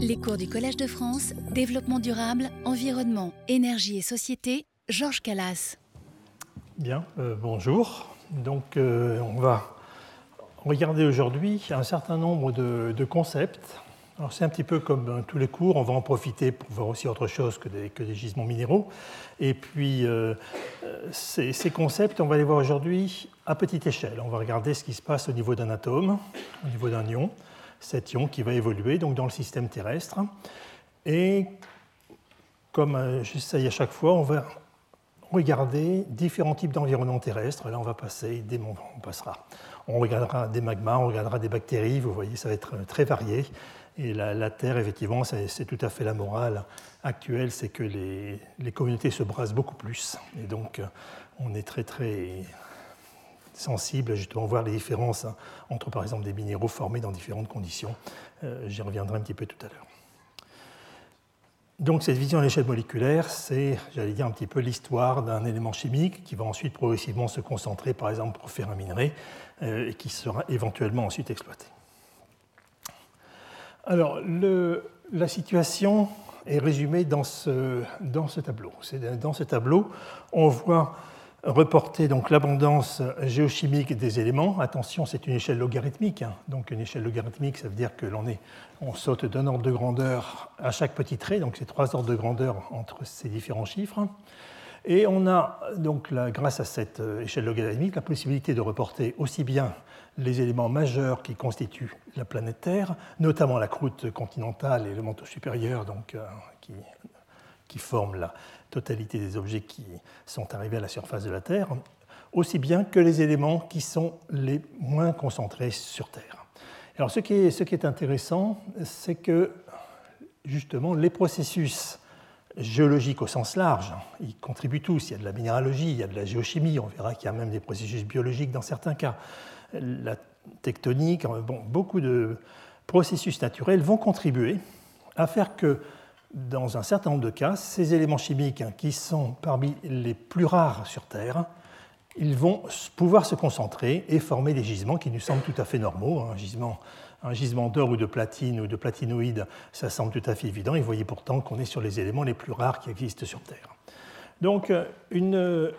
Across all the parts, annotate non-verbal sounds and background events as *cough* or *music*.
Les cours du Collège de France, Développement durable, Environnement, Énergie et Société, Georges Calas. Bien, euh, bonjour. Donc, euh, on va regarder aujourd'hui un certain nombre de, concepts. Alors, c'est un petit peu comme euh, tous les cours, on va en profiter pour voir aussi autre chose que des, gisements minéraux. Et puis, ces, concepts, on va les voir aujourd'hui à petite échelle. On va regarder ce qui se passe au niveau d'un atome, au niveau d'un ion cet ion qui va évoluer donc, dans le système terrestre. Et comme euh, j'essaye à chaque fois, on va regarder différents types d'environnements terrestres. Là, on va passer des on passera. On regardera des magmas, on regardera des bactéries. Vous voyez, ça va être très varié. Et la, Terre, effectivement, c'est tout à fait la morale actuelle, c'est que les, les, communautés se brassent beaucoup plus. Et donc, on est très, très sensible justement voir les différences hein, entre, par exemple, des minéraux formés dans différentes conditions. Euh, j'y reviendrai un petit peu tout à l'heure. Donc cette vision à l'échelle moléculaire, c'est, j'allais dire, un petit peu l'histoire d'un élément chimique qui va ensuite progressivement se concentrer, par exemple, pour faire un minerai, euh, et qui sera éventuellement ensuite exploité. Alors, la situation est résumée dans ce, dans ce tableau. Dans ce tableau, on voit reporter donc l'abondance géochimique des éléments. Attention, c'est une échelle logarithmique. Hein. Donc une échelle logarithmique, ça veut dire que l'on saute d'un ordre de grandeur à chaque petit trait. Donc c'est trois ordres de grandeur entre ces différents chiffres. Et on a donc, grâce à cette euh, échelle logarithmique, la possibilité de reporter aussi bien les éléments majeurs qui constituent la planète Terre, notamment la croûte continentale et le manteau supérieur, donc, euh, qui, qui forment la, totalité des objets qui sont arrivés à la surface de la Terre, aussi bien que les éléments qui sont les moins concentrés sur Terre. Alors ce qui est, intéressant, c'est que justement les processus géologiques au sens large, ils contribuent tous. Il y a de la minéralogie, il y a de la géochimie, on verra qu'il y a même des processus biologiques dans certains cas. La tectonique, bon, beaucoup de processus naturels vont contribuer à faire que dans un certain nombre de cas, ces éléments chimiques hein, qui sont parmi les plus rares sur Terre, ils vont pouvoir se concentrer et former des gisements qui nous semblent tout à fait normaux. Un gisement, un gisement d'or ou de platine ou de platinoïde, ça semble tout à fait évident. Et vous voyez pourtant qu'on est sur les éléments les plus rares qui existent sur Terre. Donc, une,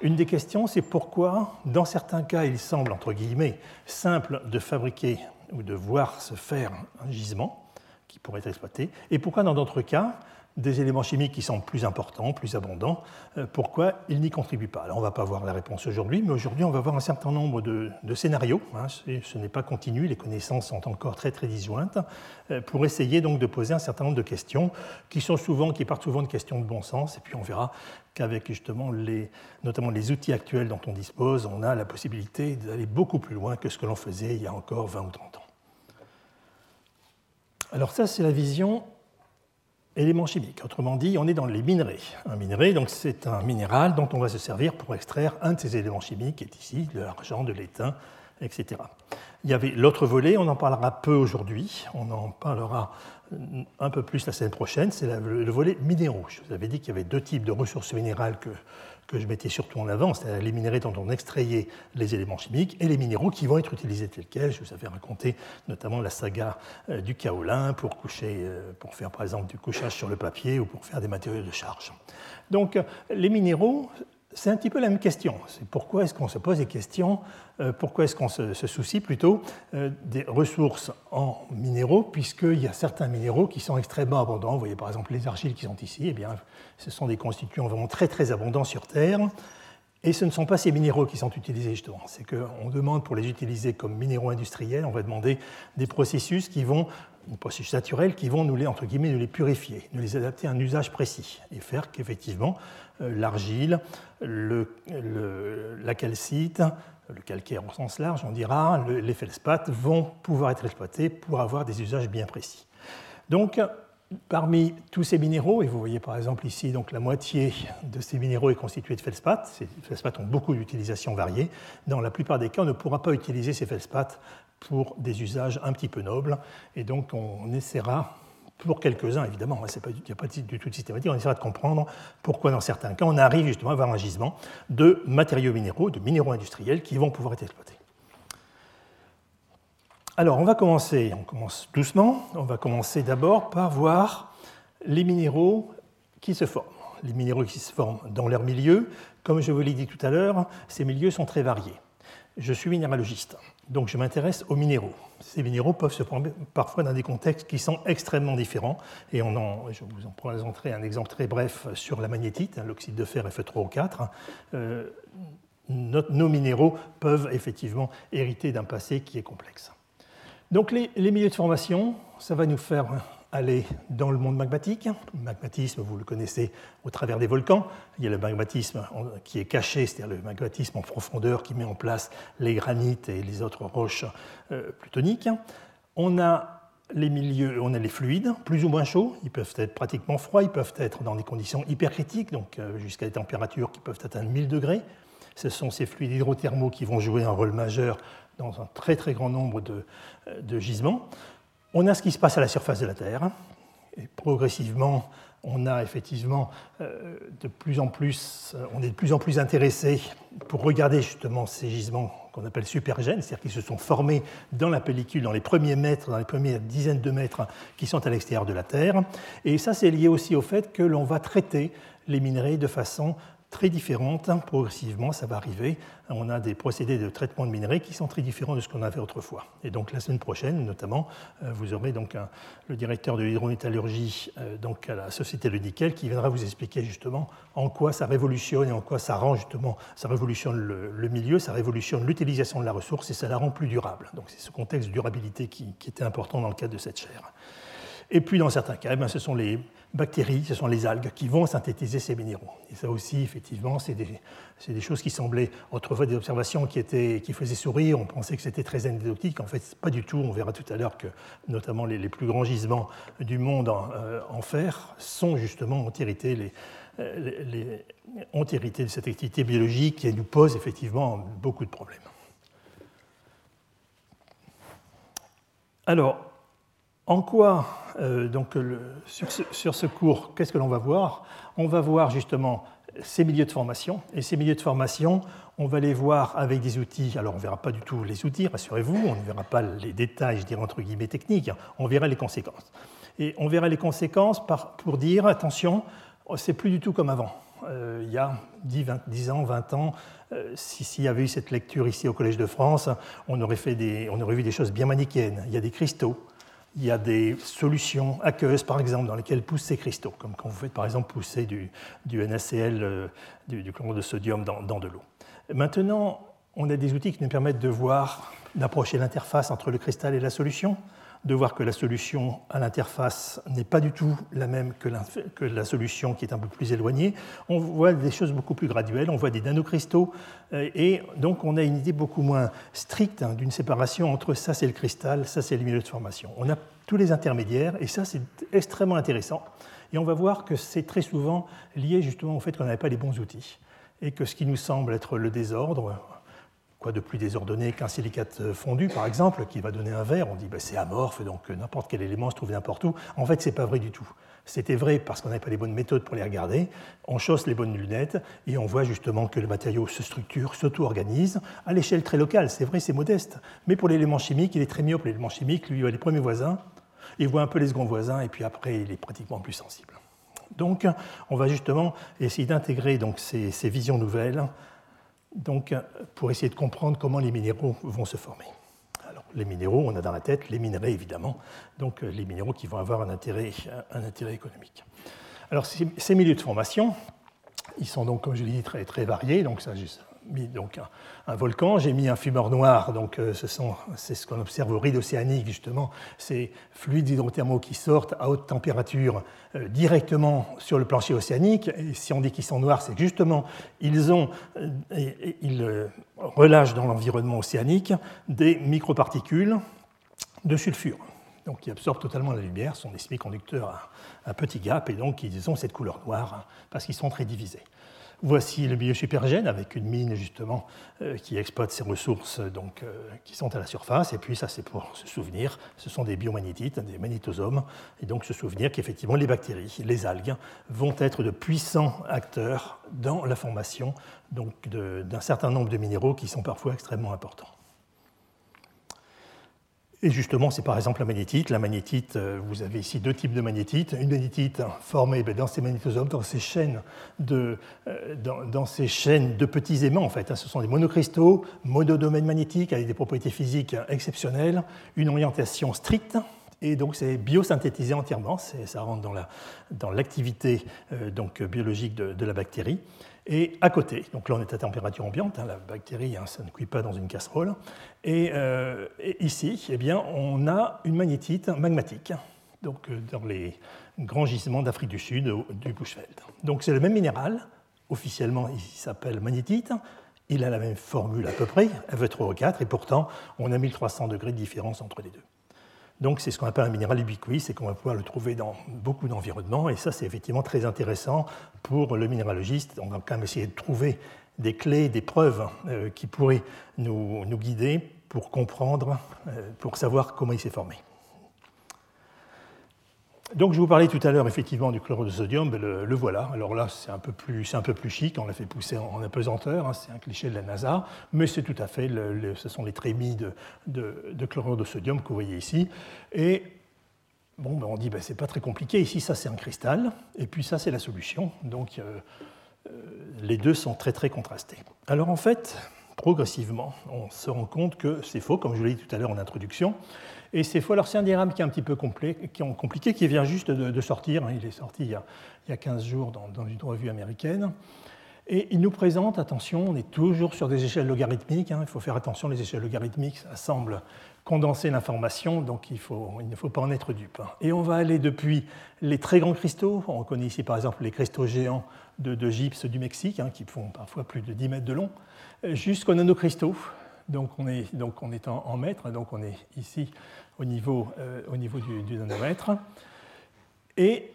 une des questions, c'est pourquoi, dans certains cas, il semble, entre guillemets, simple de fabriquer ou de voir se faire un gisement, qui pourraient être exploités, et pourquoi dans d'autres cas, des éléments chimiques qui sont plus importants, plus abondants, euh, pourquoi ils n'y contribuent pas? Alors on ne va pas voir la réponse aujourd'hui, mais aujourd'hui on va voir un certain nombre de, scénarios, hein, ce n'est pas continu, les connaissances sont encore très très disjointes, euh, pour essayer donc de poser un certain nombre de questions qui sont souvent, qui partent souvent de questions de bon sens, et puis on verra qu'avec justement les, notamment les outils actuels dont on dispose, on a la possibilité d'aller beaucoup plus loin que ce que l'on faisait il y a encore 20 ou 30 ans. Alors ça, c'est la vision élément chimique. Autrement dit, on est dans les minerais. Un minerai, donc c'est un minéral dont on va se servir pour extraire un de ces éléments chimiques, qui est ici de l'argent, de l'étain, etc. Il y avait l'autre volet, on en parlera peu aujourd'hui, on en parlera un peu plus la semaine prochaine, c'est le volet minéraux. Je vous avais dit qu'il y avait deux types de ressources minérales que que je mettais surtout en avant, c'est-à-dire les minéraux dont on extrayait les éléments chimiques et les minéraux qui vont être utilisés tels quels. Je vous avais raconté notamment la saga euh, du kaolin pour, coucher, euh, pour faire par exemple du couchage sur le papier ou pour faire des matériaux de charge. Donc les minéraux c'est un petit peu la même question. C'est pourquoi est-ce qu'on se pose des questions, euh, pourquoi est-ce qu'on se, soucie plutôt euh, des ressources en minéraux, puisqu'il y a certains minéraux qui sont extrêmement abondants. Vous voyez par exemple les argiles qui sont ici, eh bien, ce sont des constituants vraiment très très abondants sur Terre. Et ce ne sont pas ces minéraux qui sont utilisés justement. C'est qu'on demande pour les utiliser comme minéraux industriels, on va demander des processus qui vont, des processus naturels qui vont nous les, entre guillemets, nous les purifier, nous les adapter à un usage précis et faire qu'effectivement euh, l'argile, le, la calcite, le calcaire au sens large, on dira, les feldspaths vont pouvoir être exploités pour avoir des usages bien précis. Donc, parmi tous ces minéraux, et vous voyez par exemple ici donc la moitié de ces minéraux est constituée de feldspaths, ces feldspaths ont beaucoup d'utilisations variées, dans la plupart des cas on ne pourra pas utiliser ces feldspaths pour des usages un petit peu nobles, et donc on essaiera pour quelques-uns, évidemment, hein, il n'y a pas du tout de systématique, on essaiera de comprendre pourquoi, dans certains cas, on arrive justement à avoir un gisement de matériaux minéraux, de minéraux industriels qui vont pouvoir être exploités. Alors, on va commencer, on commence doucement. On va commencer d'abord par voir les minéraux qui se forment. Les minéraux qui se forment dans leur milieu. Comme je vous l'ai dit tout à l'heure, ces milieux sont très variés. Je suis minéralogiste, donc je m'intéresse aux minéraux. Ces minéraux peuvent se former parfois dans des contextes qui sont extrêmement différents. Et on en, je vous en présenterai un exemple très bref sur la magnétite, hein, l'oxyde de fer Fe3O4 nos minéraux peuvent effectivement hériter d'un passé qui est complexe. Donc les, milieux de formation, ça va nous faire aller dans le monde magmatique. Le magmatisme, vous le connaissez au travers des volcans. Il y a le magmatisme qui est caché, c'est-à-dire le magmatisme en profondeur qui met en place les granites et les autres roches euh, plutoniques. On a les milieux, on a les fluides, plus ou moins chauds, ils peuvent être pratiquement froids, ils peuvent être dans des conditions hypercritiques, donc euh, jusqu'à des températures qui peuvent atteindre 1000 degrés ce sont ces fluides hydrothermaux qui vont jouer un rôle majeur dans un très très grand nombre de, gisements. On a ce qui se passe à la surface de la Terre. Et progressivement, on a effectivement euh, de plus en plus, on est de plus en plus intéressé pour regarder justement ces gisements qu'on appelle supergènes, c'est-à-dire qui se sont formés dans la pellicule, dans les premiers mètres, dans les premières dizaines de mètres qui sont à l'extérieur de la Terre. Et ça, c'est lié aussi au fait que l'on va traiter les minerais de façon très différentes. Progressivement, ça va arriver. On a des procédés de traitement de minerais qui sont très différents de ce qu'on avait autrefois. Et donc la semaine prochaine, notamment, euh, vous aurez donc le directeur de l'hydrométallurgie euh, donc à la Société de nickel qui viendra vous expliquer justement en quoi ça révolutionne et en quoi ça rend justement, ça révolutionne le, milieu, ça révolutionne l'utilisation de la ressource et ça la rend plus durable. Donc c'est ce contexte de durabilité qui, était important dans le cadre de cette chaire. Et puis, dans certains cas, eh ce sont les bactéries, ce sont les algues qui vont synthétiser ces minéraux. Et ça aussi, effectivement, c'est des, choses qui semblaient autrefois des observations qui, faisaient sourire. On pensait que c'était très anecdotique. En fait, pas du tout. On verra tout à l'heure que, notamment, les, plus grands gisements du monde euh, en, fer sont justement ont hérité, euh, ont hérité de cette activité biologique qui nous pose effectivement beaucoup de problèmes. Alors, en quoi, euh, donc, sur, ce, cours, qu'est-ce que l'on va voir? On va voir justement ces milieux de formation. Et ces milieux de formation, on va les voir avec des outils. Alors, on ne verra pas du tout les outils, rassurez-vous, on ne verra pas les détails, je dirais entre guillemets techniques, on verra les conséquences. Et on verra les conséquences pour dire, attention, c'est plus du tout comme avant. Euh, il y a 10, ans, 20 ans, euh, s'il y avait eu cette lecture ici au Collège de France, on aurait, des, on aurait vu des choses bien manichéennes. Il y a des cristaux, il y a des solutions aqueuses, par exemple, dans lesquelles poussent ces cristaux, comme quand vous faites par exemple pousser du, NaCl, euh, du, chlorure de sodium dans, dans de l'eau. Maintenant, on a des outils qui nous permettent de voir, d'approcher l'interface entre le cristal et la solution, de voir que la solution à l'interface n'est pas du tout la même que la, solution qui est un peu plus éloignée. On voit des choses beaucoup plus graduelles, on voit des nanocristaux, euh, et donc on a une idée beaucoup moins stricte hein, d'une séparation entre ça c'est le cristal, ça c'est le milieu de formation. On a tous les intermédiaires, et ça c'est extrêmement intéressant. Et on va voir que c'est très souvent lié justement au fait qu'on n'avait pas les bons outils, et que ce qui nous semble être le désordre, Quoi de plus désordonné qu'un silicate fondu, par exemple, qui va donner un verre? On dit ben, c'est amorphe, donc n'importe quel élément se trouve n'importe où. En fait, ce n'est pas vrai du tout. C'était vrai parce qu'on n'avait pas les bonnes méthodes pour les regarder. On chausse les bonnes lunettes et on voit justement que le matériau se structure, s'auto-organise à l'échelle très locale. C'est vrai, c'est modeste. Mais pour l'élément chimique, il est très myope. L'élément chimique, lui, il voit les premiers voisins, il voit un peu les seconds voisins et puis après, il est pratiquement plus sensible. Donc, on va justement essayer d'intégrer ces visions nouvelles donc, pour essayer de comprendre comment les minéraux vont se former. Alors, les minéraux, on a dans la tête les minerais, évidemment, donc les minéraux qui vont avoir un intérêt, intérêt économique. Alors, ces, milieux de formation, ils sont donc, comme je l'ai dit, très, très variés. Donc, ça, mis donc un, volcan, j'ai mis un fumeur noir, donc euh, c'est ce qu'on observe au ride océanique justement, ces fluides hydrothermaux qui sortent à haute température euh, directement sur le plancher océanique. Et si on dit qu'ils sont noirs, c'est justement ils ont, euh, relâchent dans l'environnement océanique des microparticules de sulfure. Qui absorbent totalement la lumière, sont des semi-conducteurs à, petit gap, et donc ils ont cette couleur noire hein, parce qu'ils sont très divisés. Voici le milieu supergène avec une mine justement euh, qui exploite ces ressources donc, euh, qui sont à la surface. Et puis ça c'est pour se souvenir, ce sont des biomagnétites, des magnétosomes, et donc se souvenir qu'effectivement les bactéries, les algues vont être de puissants acteurs dans la formation d'un certain nombre de minéraux qui sont parfois extrêmement importants. Et justement, c'est par exemple la magnétite. La magnétite, euh, vous avez ici deux types de magnétite. Une magnétite formée ben, dans ces magnétosomes, dans ces chaînes de, euh, dans, ces chaînes de petits aimants, en fait. Hein. Ce sont des monocristaux, monodomaines magnétiques avec des propriétés physiques exceptionnelles, une orientation stricte. Et donc c'est biosynthétisé entièrement, ça rentre dans l'activité dans euh, biologique de, de la bactérie. Et à côté, donc là on est à température ambiante, hein, la bactérie, hein, ça ne cuit pas dans une casserole. Euh, et, ici, eh bien, on a une magnétite magmatique, donc euh, dans les grands gisements d'Afrique du Sud, du Bushveld. Donc c'est le même minéral, officiellement il s'appelle magnétite, il a la même formule à peu près, Fe3O4, et pourtant on a 1300 degrés de différence entre les deux. Donc c'est ce qu'on appelle un minéral ubiquit, c'est qu'on va pouvoir le trouver dans beaucoup d'environnements, et ça c'est effectivement très intéressant pour le minéralogiste. On va quand même essayer de trouver des clés, des preuves euh, qui pourraient nous, guider pour comprendre, euh, pour savoir comment il s'est formé. Donc je vous parlais tout à l'heure effectivement du chlorure de sodium, ben, le, voilà. Alors là c'est un, peu plus, chic, on l'a fait pousser en, apesanteur, hein, c'est un cliché de la NASA, mais c'est tout à fait, ce sont les trémies de, de, chlorure de sodium que vous voyez ici. Et bon, ben, on dit ben, c'est pas très compliqué, ici ça c'est un cristal, et puis ça c'est la solution. Donc euh, euh, les deux sont très très contrastés. Alors en fait, progressivement, on se rend compte que c'est faux, comme je l'ai dit tout à l'heure en introduction. Et c'est un diagramme qui est un petit peu compliqué, qui vient juste de, sortir. Hein. il est sorti il y a, 15 jours dans, une revue américaine. Et il nous présente, attention, on est toujours sur des échelles logarithmiques. Hein. il faut faire attention, les échelles logarithmiques, ça semble condenser l'information, donc il, ne faut pas en être dupe. Hein. Et on va aller depuis les très grands cristaux, on reconnaît ici par exemple les cristaux géants de, gypse du Mexique, qui font parfois plus de 10 mètres de long, jusqu'aux nanocristaux, donc on est, donc on est en, mètres, donc on est ici au niveau, euh, au niveau du, nanomètre. Et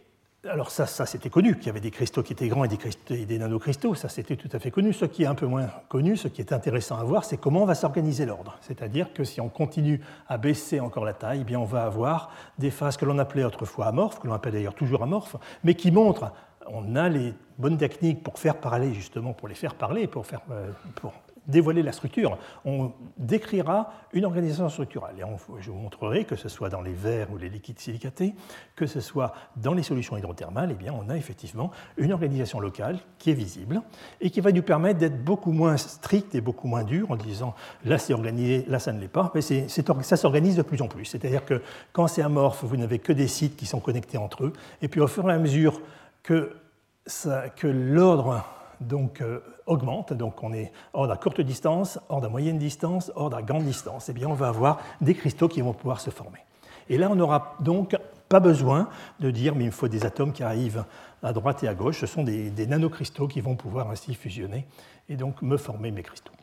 alors ça, ça c'était connu, qu'il y avait des cristaux qui étaient grands et des, des nanocristaux, ça c'était tout à fait connu. Ce qui est un peu moins connu, ce qui est intéressant à voir, c'est comment va s'organiser l'ordre. C'est-à-dire que si on continue à baisser encore la taille, eh bien on va avoir des phases que l'on appelait autrefois amorphes, que l'on appelle d'ailleurs toujours amorphes, mais qui montrent on a les bonnes techniques pour faire parler, justement, pour les faire parler, pour, faire, euh, pour dévoiler la structure. On décrira une organisation structurelle. Et je vous montrerai que ce soit dans les verres ou les liquides silicatés, que ce soit dans les solutions hydrothermales, eh bien, on a effectivement une organisation locale qui est visible et qui va nous permettre d'être beaucoup moins strict et beaucoup moins dur en disant là c'est organisé, là ça ne l'est pas. Mais ça s'organise de plus en plus. C'est-à-dire que quand c'est amorphe, vous n'avez que des sites qui sont connectés entre eux. Et puis au fur et à mesure que, que l'ordre donc euh, augmente, donc on est hors à courte distance, hors à moyenne distance, hors à grande distance, et eh bien on va avoir des cristaux qui vont pouvoir se former. Et là, on n'aura donc pas besoin de dire mais il me faut des atomes qui arrivent à droite et à gauche, ce sont des, des nanocristaux qui vont pouvoir ainsi fusionner et donc me former mes cristaux.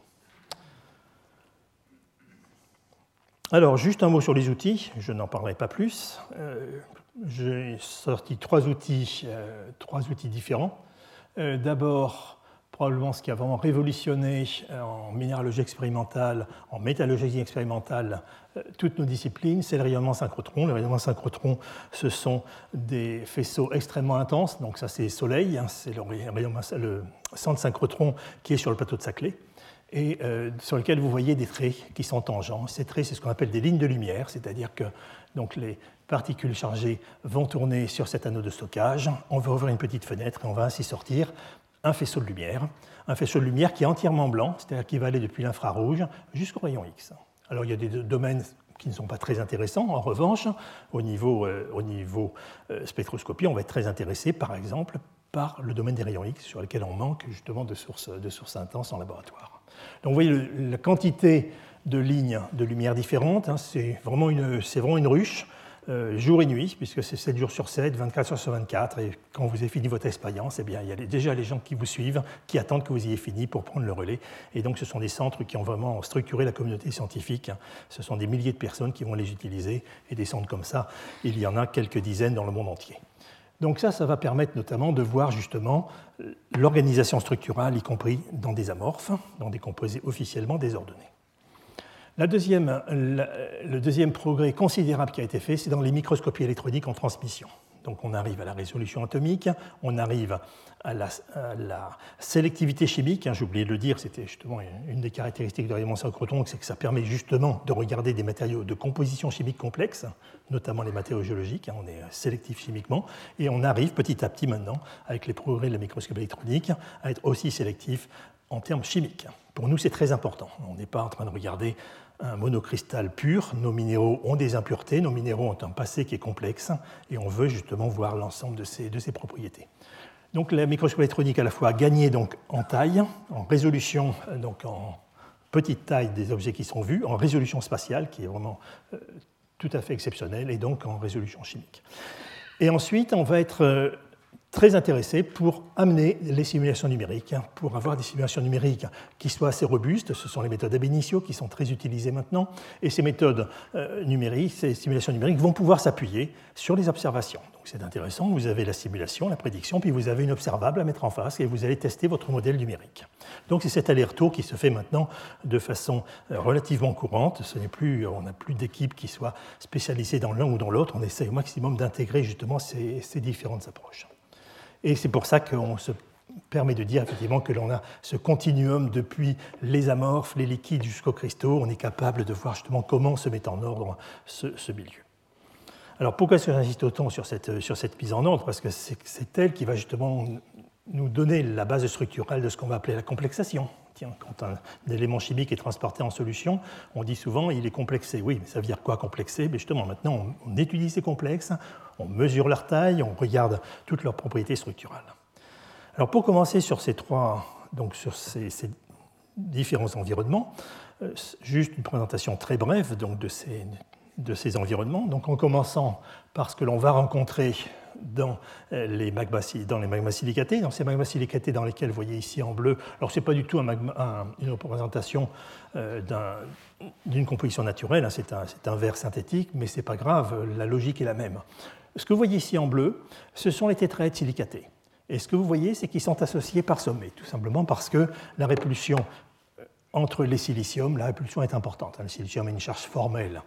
Alors, juste un mot sur les outils, je n'en parlerai pas plus. Euh, j'ai sorti trois outils, euh, trois outils différents. Euh, d'abord, probablement ce qui a vraiment révolutionné euh, en minéralogie expérimentale, en métallurgie expérimentale, euh, toutes nos disciplines, c'est le rayonnement synchrotron. Le rayonnement synchrotron, ce sont des faisceaux extrêmement intenses, donc ça c'est Soleil, hein, c'est le, le, centre synchrotron qui est sur le plateau de Saclay, et sur lequel vous voyez des traits qui sont tangents. Ces traits, c'est ce qu'on appelle des lignes de lumière, c'est-à-dire que donc, les particules chargées vont tourner sur cet anneau de stockage, on va ouvrir une petite fenêtre et on va ainsi sortir un faisceau de lumière, un faisceau de lumière qui est entièrement blanc, c'est-à-dire qui va aller depuis l'infrarouge jusqu'au rayon X. Alors il y a des domaines qui ne sont pas très intéressants. En revanche, au niveau, euh, euh, spectroscopie, on va être très intéressé, par exemple, par le domaine des rayons X, sur lequel on manque justement de sources, de sources intenses en laboratoire. Donc vous voyez la quantité de lignes de lumière différentes, hein, c'est vraiment, vraiment, une ruche. Euh, jour et nuit, puisque c'est 7 jours sur 7, 24 heures sur 24. Et quand vous avez fini votre expérience, eh bien, il y a déjà les gens qui vous suivent, qui attendent que vous ayez fini pour prendre le relais. Et donc, ce sont des centres qui ont vraiment structuré la communauté scientifique. Ce sont des milliers de personnes qui vont les utiliser. Et des centres comme ça, il y en a quelques dizaines dans le monde entier. Donc ça, ça va permettre notamment de voir justement l'organisation structurale, y compris dans des amorphes, dans des composés officiellement désordonnés le deuxième progrès considérable qui a été fait, c'est dans les microscopies électroniques en transmission. Donc on arrive à la résolution atomique, on arrive à la, sélectivité chimique. Hein, j'ai oublié de le dire, c'était justement une des caractéristiques de rayonnement synchrotron, c'est que ça permet justement de regarder des matériaux de composition chimique complexe, notamment les matériaux géologiques. Hein, on est sélectif chimiquement. Et on arrive petit à petit maintenant, avec les progrès de la microscopie électronique, à être aussi sélectif en termes chimiques. Pour nous, c'est très important. On n'est pas en train de regarder un monocristal pur. Nos minéraux ont des impuretés, nos minéraux ont un passé qui est complexe, et on veut justement voir l'ensemble de ces, propriétés. Donc la microscopie électronique à la fois a gagné donc en taille, en résolution, donc en petite taille des objets qui sont vus, en résolution spatiale qui est vraiment euh, tout à fait exceptionnelle, et donc en résolution chimique. Et ensuite, on va être euh, très intéressé pour amener les simulations numériques, hein, pour avoir des simulations numériques qui soient assez robustes. Ce sont les méthodes ab initio qui sont très utilisées maintenant. Et ces méthodes euh, numériques, ces simulations numériques vont pouvoir s'appuyer sur les observations. Donc c'est intéressant, vous avez la simulation, la prédiction, puis vous avez une observable à mettre en face et vous allez tester votre modèle numérique. Donc c'est cet aller-retour qui se fait maintenant de façon euh, relativement courante. Ce n'est plus, on n'a plus d'équipe qui soit spécialisée dans l'un ou dans l'autre. On essaie au maximum d'intégrer justement ces différentes approches. Et c'est pour ça qu'on se permet de dire effectivement que l'on a ce continuum depuis les amorphes, les liquides jusqu'aux cristaux. On est capable de voir justement comment se met en ordre ce, milieu. Alors pourquoi j'insiste autant sur cette, sur cette mise en ordre? Parce que c'est elle qui va justement nous donner la base structurelle de ce qu'on va appeler la complexation. Quand un, élément chimique est transporté en solution, on dit souvent il est complexé. Oui, mais ça veut dire quoi complexé? Mais Justement, maintenant, on, étudie ces complexes, on mesure leur taille, on regarde toutes leurs propriétés structurales. Alors pour commencer sur ces trois, donc sur ces, différents environnements, euh, juste une présentation très brève donc, de, ces, de ces environnements. Donc en commençant par ce que l'on va rencontrer dans euh, les magmas, dans les magmas silicatés, dans ces magmas silicatés dans lesquels vous voyez ici en bleu. Alors, ce n'est pas du tout une représentation euh, d'une composition naturelle, hein, c'est un, un, verre synthétique, mais ce n'est pas grave, la logique est la même. Ce que vous voyez ici en bleu, ce sont les tétraèdes silicatés. Et ce que vous voyez, c'est qu'ils sont associés par sommet, tout simplement parce que la répulsion entre les siliciums, la répulsion est importante. Le silicium a une charge formelle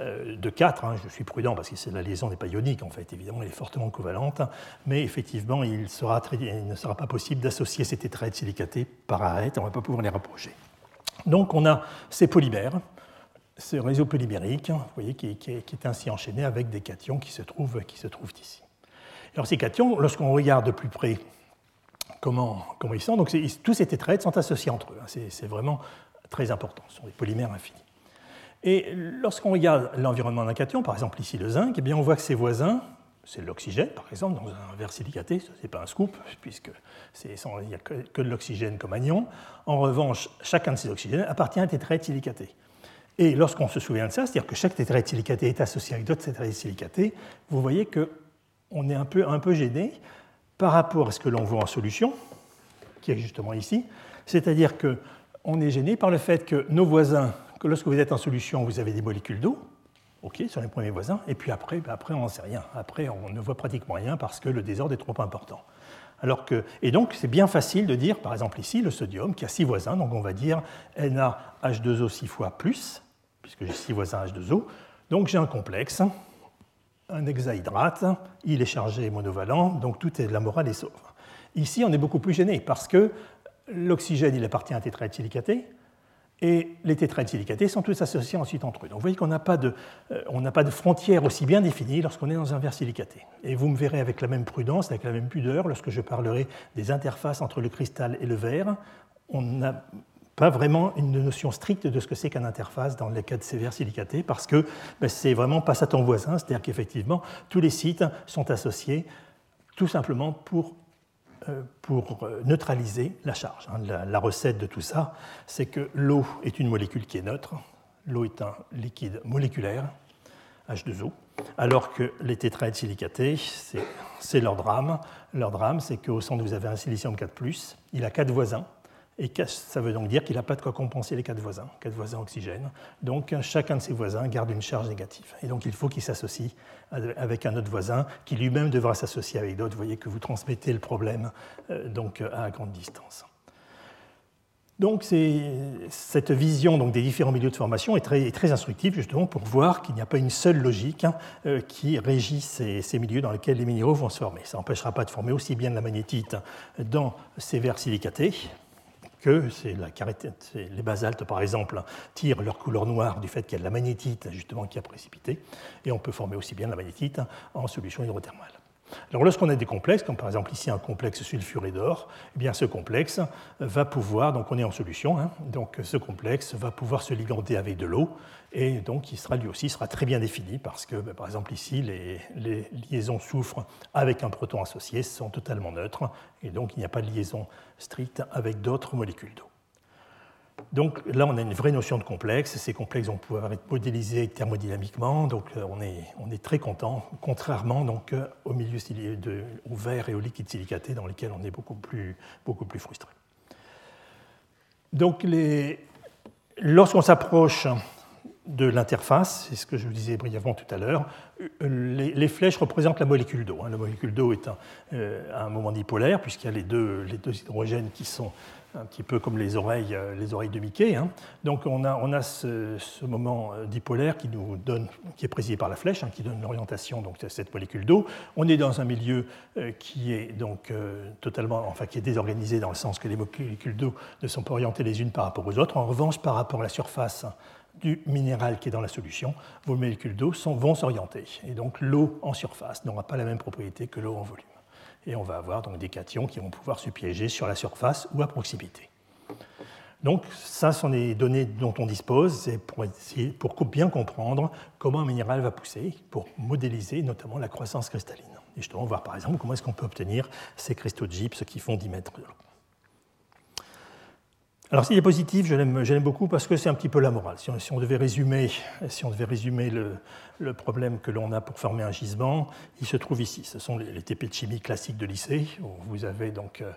euh, de 4, hein, je suis prudent parce que la liaison n'est pas ionique en fait, évidemment elle est fortement covalente, mais effectivement il, ne sera pas possible d'associer ces tétraèdes silicatés par arrêt, on ne va pas pouvoir les rapprocher. Donc on a ces polymères, ce réseau polymérique, vous voyez, qui, est ainsi enchaîné avec des cations qui se trouvent, qui se trouvent ici. Alors ces cations, lorsqu'on regarde de plus près comment, comment ils sont. Donc tous ces tétraèdes sont associés entre eux. Hein. C'est vraiment très important. Ce sont des polymères infinis. Et lorsqu'on regarde l'environnement d'un cation, par exemple ici le zinc, eh bien on voit que ses voisins, c'est l'oxygène par exemple, dans un verre silicaté, ce n'est pas un scoop, puisque il n'y a que, de l'oxygène comme anion. En revanche, chacun de ces oxygènes appartient à un tétraède silicaté. Et lorsqu'on se souvient de ça, c'est-à-dire que chaque tétraède silicaté est associé avec d'autres tétraèdes silicatés, vous voyez qu'on est un peu, un peu gêné par rapport à ce que l'on voit en solution, qui est justement ici, c'est-à-dire qu'on est gêné par le fait que nos voisins, que lorsque vous êtes en solution, vous avez des molécules d'eau, ok, sur les premiers voisins, et puis après, ben après on n'en sait rien. Après, on ne voit pratiquement rien parce que le désordre est trop important. Alors que, et donc, c'est bien facile de dire, par exemple ici, le sodium, qui a six voisins, donc on va dire NaH2O six fois plus, puisque j'ai six voisins H2O, donc j'ai un complexe un hexahydrate, il est chargé monovalent, donc tout est de la morale et sauve. Ici, on est beaucoup plus gêné parce que l'oxygène, il appartient à un tétraède silicaté, et les tétraèdes silicatés sont tous associés ensuite entre eux. Donc vous voyez qu'on n'a pas, de, euh, pas de frontière aussi bien définie lorsqu'on est dans un verre silicaté. Et vous me verrez avec la même prudence, avec la même pudeur, lorsque je parlerai des interfaces entre le cristal et le verre. On a pas vraiment une notion stricte de ce que c'est qu'une interface dans les cas de sévères silicatés, parce que ben, c'est vraiment passe à ton voisin, c'est-à-dire qu'effectivement, tous les sites sont associés tout simplement pour, euh, pour euh, neutraliser la charge. Hein. La, recette de tout ça, c'est que l'eau est une molécule qui est neutre, l'eau est un liquide moléculaire, H2O, alors que les tétraèdes silicatés, c'est leur drame. Leur drame, c'est qu'au centre, vous avez un silicium 4+, il a quatre voisins, et ça veut donc dire qu'il n'a pas de quoi compenser les quatre voisins, quatre voisins oxygène. Donc chacun de ses voisins garde une charge négative. Et donc il faut qu'il s'associe avec un autre voisin qui lui-même devra s'associer avec d'autres. Vous voyez que vous transmettez le problème euh, donc à grande distance. Donc cette vision des différents milieux de formation est très, instructive justement pour voir qu'il n'y a pas une seule logique hein, euh, qui régit ces, milieux dans lesquels les minéraux vont se former. Ça n'empêchera pas de former aussi bien de la magnétite dans ces verres silicatés que les basaltes, par exemple, tirent leur couleur noire du fait qu'il y a de la magnétite justement qui a précipité, et on peut former aussi bien la magnétite en solution hydrothermale. Alors lorsqu'on a des complexes, comme par exemple ici un complexe sulfuré d'or, eh ce complexe va pouvoir, donc on est en solution, hein, donc ce complexe va pouvoir se ligander avec de l'eau et donc il sera lui aussi très bien défini parce que ben, par exemple ici les, les, liaisons soufre avec un proton associé sont totalement neutres et donc il n'y a pas de liaison stricte avec d'autres molécules d'eau. Donc là, on a une vraie notion de complexe. Ces complexes vont pouvoir être modélisés thermodynamiquement. Donc euh, on est, très content, contrairement donc, euh, au milieu de, au verre et au liquide silicaté dans lesquels on est beaucoup plus, frustré. Donc lorsqu'on s'approche de l'interface, c'est ce que je vous disais brièvement tout à l'heure, les, flèches représentent la molécule d'eau. Hein. La molécule d'eau est un, euh, moment dipolaire, puisqu'il y a les deux hydrogènes qui sont un petit peu comme les oreilles, euh, de Mickey. Hein. Donc on a, ce, moment euh, dipolaire qui, nous donne, qui est présidé par la flèche, hein, qui donne l'orientation de cette molécule d'eau. On est dans un milieu euh, qui est totalement, enfin qui est désorganisé dans le sens que les molécules d'eau ne sont pas orientées les unes par rapport aux autres. En revanche, par rapport à la surface du minéral qui est dans la solution, vos molécules d'eau vont s'orienter. Et donc l'eau en surface n'aura pas la même propriété que l'eau en volume et on va avoir donc des cations qui vont pouvoir se piéger sur la surface ou à proximité. Donc ça, ce sont les données dont on dispose pour, bien comprendre comment un minéral va pousser, pour modéliser notamment la croissance cristalline. Et justement, voir par exemple comment est-ce qu'on peut obtenir ces cristaux de gypse qui font 10 mètres. Alors, s'il est positif, je l'aime beaucoup parce que c'est un petit peu la morale. Si on, devait résumer, si on devait résumer le, problème que l'on a pour former un gisement, il se trouve ici. Ce sont les, les TP de chimie classiques de lycée, où vous avez donc euh,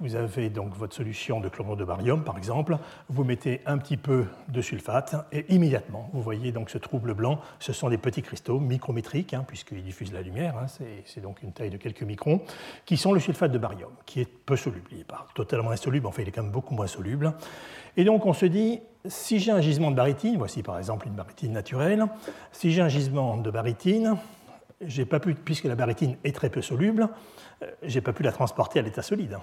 vous avez donc votre solution de chlorure de barium, par exemple, vous mettez un petit peu de sulfate et immédiatement, vous voyez donc ce trouble blanc, ce sont des petits cristaux micrométriques, hein, puisqu'ils diffusent la lumière, hein, c'est donc une taille de quelques microns, qui sont le sulfate de barium, qui est peu soluble, il n'est pas totalement insoluble, enfin il est quand même beaucoup moins soluble. Et donc on se dit, si j'ai un gisement de barytine, voici par exemple une barytine naturelle, si j'ai un gisement de barytine, j'ai pas pu, puisque la barytine est très peu soluble, euh, j'ai pas pu la transporter à l'état solide.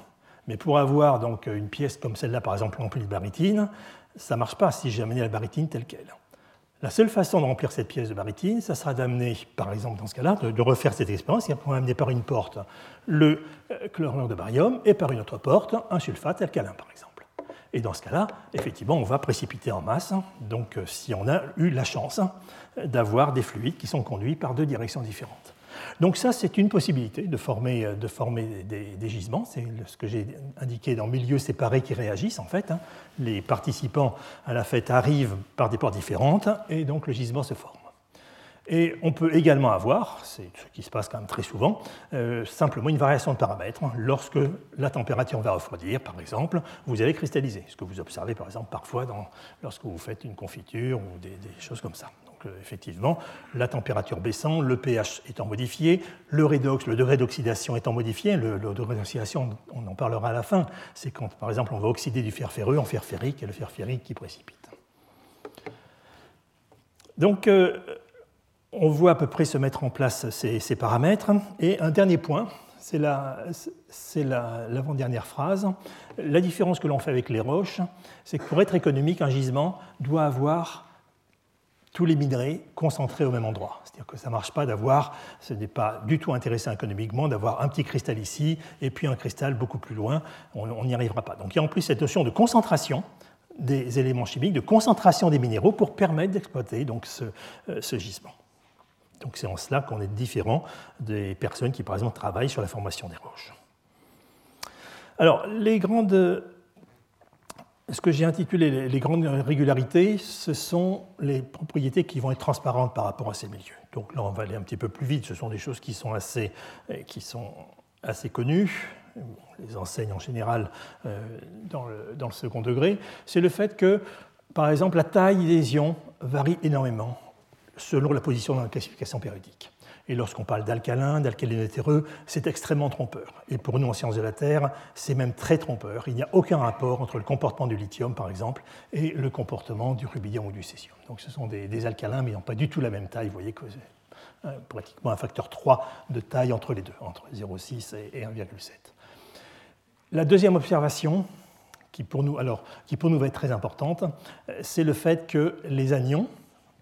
Mais pour avoir donc une pièce comme celle-là, par exemple remplie de barytine, ça ne marche pas si j'ai amené la barytine telle qu'elle. La seule façon de remplir cette pièce de barytine, ça sera d'amener, par exemple dans ce cas-là, de, refaire cette expérience, et on amener par une porte le euh, chlorure de barium et par une autre porte un sulfate alcalin, par exemple. Et dans ce cas-là, effectivement, on va précipiter en masse, donc euh, si on a eu la chance d'avoir des fluides qui sont conduits par deux directions différentes. Donc ça, c'est une possibilité de former, euh, de former des, gisements. C'est ce que j'ai indiqué dans milieux séparés qui réagissent, en fait. Hein. Les participants à la fête arrivent par des portes différentes, et donc le gisement se forme. Et on peut également avoir, c'est ce qui se passe quand même très souvent, euh, simplement une variation de paramètres. Lorsque la température va refroidir, par exemple, vous allez cristalliser, ce que vous observez par exemple parfois dans, lorsque vous faites une confiture ou des, choses comme ça. Donc euh, effectivement, la température baissant, le pH étant modifié, le le degré d'oxydation étant modifié, le, le degré d'oxydation, on en parlera à la fin, c'est quand par exemple on va oxyder du fer ferreux en fer ferrique et le fer ferrique qui précipite. Donc, euh, on voit à peu près se mettre en place ces, paramètres. Et un dernier point, c'est l'avant-dernière phrase. La différence que l'on fait avec les roches, c'est que pour être économique, un gisement doit avoir tous les minerais concentrés au même endroit. C'est-à-dire que ça ne marche pas d'avoir, ce n'est pas du tout intéressant économiquement d'avoir un petit cristal ici et puis un cristal beaucoup plus loin. On n'y arrivera pas. Donc il y a en plus cette notion de concentration des éléments chimiques, de concentration des minéraux pour permettre d'exploiter donc ce euh, gisement. Donc c'est en cela qu'on est différent des personnes qui, par exemple, travaillent sur la formation des roches. Alors, les grandes, ce que j'ai intitulé les grandes régularités, ce sont les propriétés qui vont être transparentes par rapport à ces milieux. Donc là, on va aller un petit peu plus vite. Ce sont des choses qui sont assez, qui sont connues. On les enseigne en général euh, dans le second degré. C'est le fait que, par exemple, la taille des ions varie énormément selon la position dans la classification périodique. Et lorsqu'on parle d'alcalin, d'alcalinotéreux, c'est extrêmement trompeur. Et pour nous, en sciences de la Terre, c'est même très trompeur. Il n'y a aucun rapport entre le comportement du lithium, par exemple, et le comportement du rubidium ou du césium. Donc ce sont des, alcalins, mais n'ont pas du tout la même taille. Vous voyez que c'est euh, pratiquement un facteur 3 de taille entre les deux, entre 0,6 et 1,7. La deuxième observation, qui pour, nous, alors, qui pour nous va être très importante, euh, c'est le fait que les anions,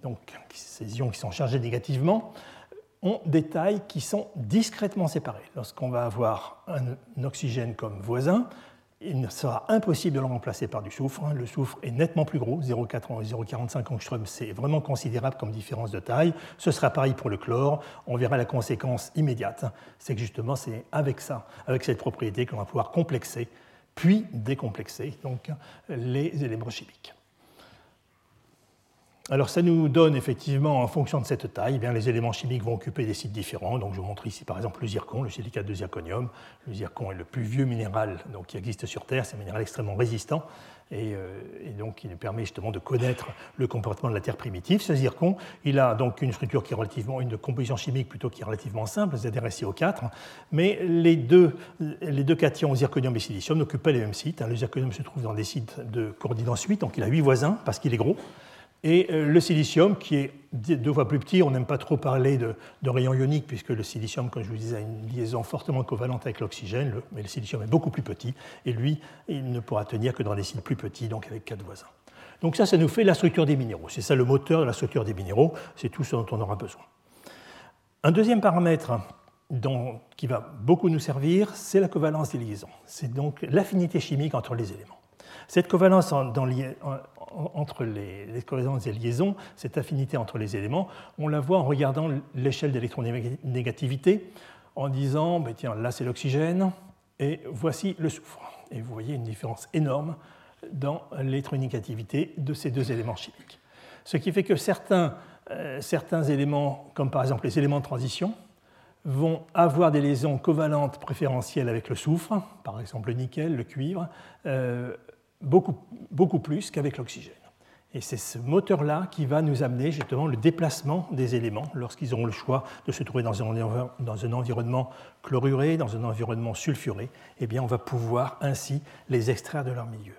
donc ces ions qui sont chargés négativement, ont des tailles qui sont discrètement séparées. Lorsqu'on va avoir un oxygène comme voisin, il sera impossible de le remplacer par du soufre. Le soufre est nettement plus gros, 0,4 0,45 angstrom, c'est vraiment considérable comme différence de taille. Ce sera pareil pour le chlore. On verra la conséquence immédiate, c'est que justement c'est avec ça, avec cette propriété, qu'on va pouvoir complexer puis décomplexer donc, les éléments chimiques. Alors ça nous donne effectivement, en fonction de cette taille, eh bien, les éléments chimiques vont occuper des sites différents. Donc je vous montre ici par exemple le zircon, le silicate de zirconium. Le zircon est le plus vieux minéral donc, qui existe sur Terre, c'est un minéral extrêmement résistant. Et, euh, donc il nous permet justement de connaître le comportement de la Terre primitive. Ce zircon, il a donc une structure qui est relativement, une composition chimique plutôt qui est relativement simple, ZrSiO4, mais les deux, les deux cations zirconium et silicium n'occupent pas les mêmes sites. Le zirconium se trouve dans des sites de coordination 8, donc il a 8 voisins parce qu'il est gros. Et euh, le silicium, qui est deux fois plus petit, on n'aime pas trop parler de, rayons ioniques, puisque le silicium, comme je vous disais, a une liaison fortement covalente avec l'oxygène, mais le silicium est beaucoup plus petit, et lui, il ne pourra tenir que dans des sites plus petits, donc avec quatre voisins. Donc ça, ça nous fait la structure des minéraux. C'est ça le moteur de la structure des minéraux, c'est tout ce dont on aura besoin. Un deuxième paramètre qui va beaucoup nous servir, c'est la covalence des liaisons. C'est donc l'affinité chimique entre les éléments. Cette covalence dans, entre les, covalences et liaisons, cette affinité entre les éléments, on la voit en regardant l'échelle d'électronégativité, en disant, ben tiens, là c'est l'oxygène, et voici le soufre. Et vous voyez une différence énorme dans l'électronégativité de ces deux éléments chimiques. Ce qui fait que certains, euh, certains éléments, comme par exemple les éléments de transition, vont avoir des liaisons covalentes préférentielles avec le soufre, par exemple le nickel, le cuivre, euh, beaucoup, beaucoup plus qu'avec l'oxygène. Et c'est ce moteur-là qui va nous amener justement le déplacement des éléments lorsqu'ils auront le choix de se trouver dans un, environnement chloruré, dans un environnement sulfuré. Eh bien, on va pouvoir ainsi les extraire de leur milieu.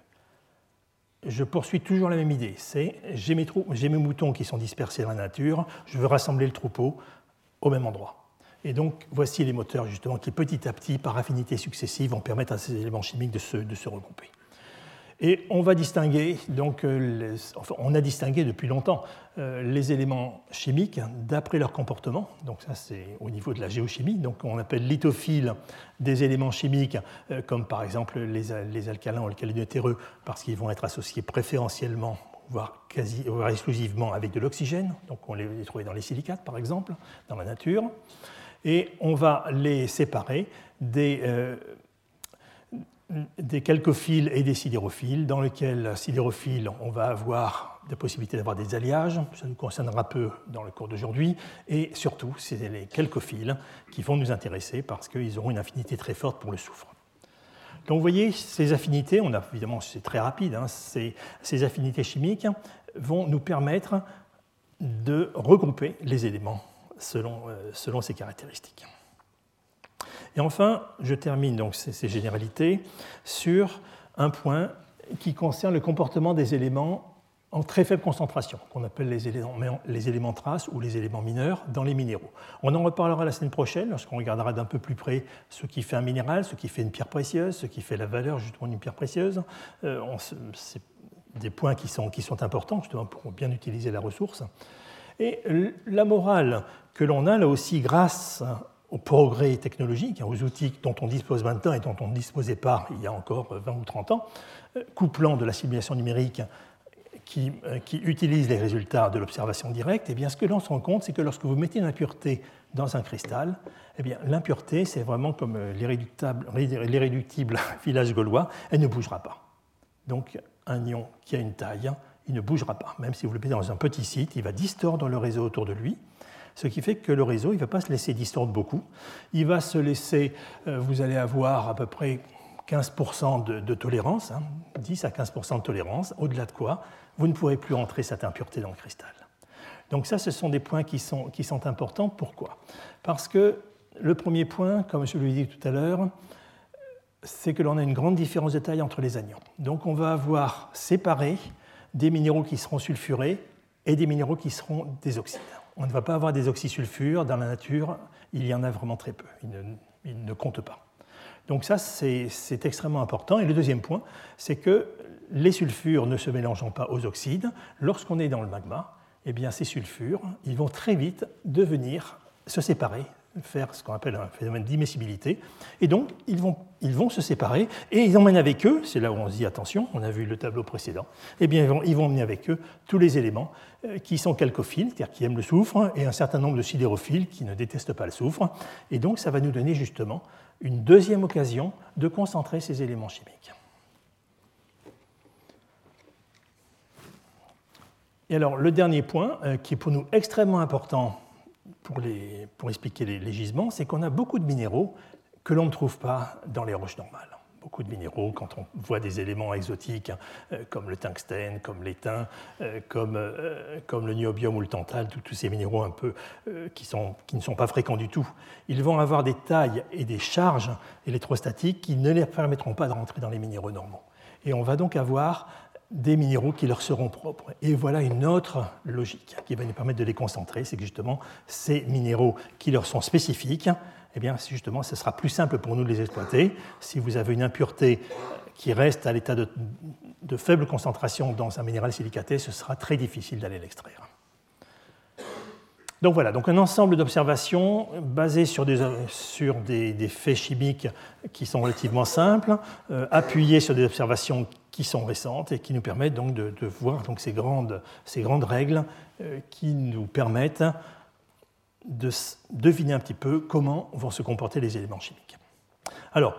Je poursuis toujours la même idée. C'est j'ai mes, mes moutons qui sont dispersés dans la nature, je veux rassembler le troupeau au même endroit. Et donc, voici les moteurs justement qui petit à petit, par affinité successive, vont permettre à ces éléments chimiques de se, de se regrouper. Et on va distinguer, donc, euh, on a distingué depuis longtemps euh, les éléments chimiques d'après leur comportement. Donc ça, c'est au niveau de la géochimie. Donc on appelle lithophiles des éléments chimiques, euh, comme par exemple les, alcalins ou alcalinotéreux, parce qu'ils vont être associés préférentiellement voire, quasi, voire exclusivement avec de l'oxygène. Donc on les trouve dans les silicates, par exemple, dans la nature. Et on va les séparer des, des calcophiles et des sidérophiles, dans lesquels sidérophiles, on va avoir des possibilités d'avoir des alliages, ça nous concernera peu dans le cours d'aujourd'hui, et surtout, c'est les calcophiles qui vont nous intéresser parce qu'ils auront une affinité très forte pour le soufre. Donc vous voyez, ces affinités, on a, évidemment c'est très rapide, hein, ces, affinités chimiques vont nous permettre de regrouper les éléments selon, euh, selon ces caractéristiques. Et enfin, je termine donc ces, généralités sur un point qui concerne le comportement des éléments en très faible concentration, qu'on appelle les éléments, les éléments traces ou les éléments mineurs dans les minéraux. On en reparlera la semaine prochaine lorsqu'on regardera d'un peu plus près ce qui fait un minéral, ce qui fait une pierre précieuse, ce qui fait la valeur justement d'une pierre précieuse. Euh, c'est des points qui sont, qui sont importants justement pour bien utiliser la ressource. Et la morale que l'on a là aussi grâce au progrès technologique, aux outils dont on dispose maintenant et dont on ne disposait pas il y a encore 20 ou 30 ans, euh, couplant de la simulation numérique qui, euh, qui utilise les résultats de l'observation directe, eh bien, ce que l'on se rend compte, c'est que lorsque vous mettez une impureté dans un cristal, eh bien, l'impureté, c'est vraiment comme euh, l'irréductible *laughs* village gaulois, elle ne bougera pas. Donc, un ion qui a une taille, il ne bougera pas. Même si vous le mettez dans un petit site, il va distordre le réseau autour de lui, ce qui fait que le réseau, il ne va pas se laisser distordre beaucoup. Il va se laisser, euh, vous allez avoir à peu près 15% de, tolérance, 10 hein, à 15% de tolérance, au-delà de quoi, vous ne pourrez plus entrer cette impureté dans le cristal. Donc ça, ce sont des points qui sont, importants. Pourquoi? Parce que le premier point, comme je l'ai dit tout à l'heure, c'est que l'on a une grande différence de taille entre les anions. Donc on va avoir séparé des minéraux qui seront sulfurés et des minéraux qui seront des oxydes. On ne va pas avoir des oxysulfures dans la nature, il y en a vraiment très peu, ils ne, comptent pas. Donc ça, c'est extrêmement important. Et le deuxième point, c'est que les sulfures ne se mélangeant pas aux oxydes, lorsqu'on est dans le magma, eh ces sulfures, ils vont très vite devenir, se séparer, faire ce qu'on appelle un phénomène d'immiscibilité. Et donc, ils vont, se séparer et ils emmènent avec eux, c'est là où on se dit attention, on a vu le tableau précédent, eh bien, ils vont, ils vont emmener avec eux tous les éléments euh, qui sont chalcophiles, c'est-à-dire qui aiment le soufre, et un certain nombre de sidérophiles qui ne détestent pas le soufre. Et donc, ça va nous donner justement une deuxième occasion de concentrer ces éléments chimiques. Et alors, le dernier point, euh, qui est pour nous extrêmement important pour, expliquer les, gisements, c'est qu'on a beaucoup de minéraux que l'on ne trouve pas dans les roches normales. Beaucoup de minéraux, quand on voit des éléments exotiques euh, comme le tungstène, comme l'étain, euh, comme, euh, comme le niobium ou le tantal, tous ces minéraux un peu qui, qui ne sont pas fréquents du tout, ils vont avoir des tailles et des charges électrostatiques qui ne les permettront pas de rentrer dans les minéraux normaux. Et on va donc avoir des minéraux qui leur seront propres. Et voilà une autre logique qui va nous permettre de les concentrer, c'est que justement ces minéraux qui leur sont spécifiques, eh bien justement ce sera plus simple pour nous de les exploiter. Si vous avez une impureté qui reste à l'état de, faible concentration dans un minéral silicaté, ce sera très difficile d'aller l'extraire. Donc voilà, donc un ensemble d'observations basées sur, des, sur des, faits chimiques qui sont relativement simples, euh, appuyées sur des observations qui sont récentes et qui nous permettent donc de, voir donc ces, grandes, ces grandes règles euh, qui nous permettent de deviner un petit peu comment vont se comporter les éléments chimiques. Alors,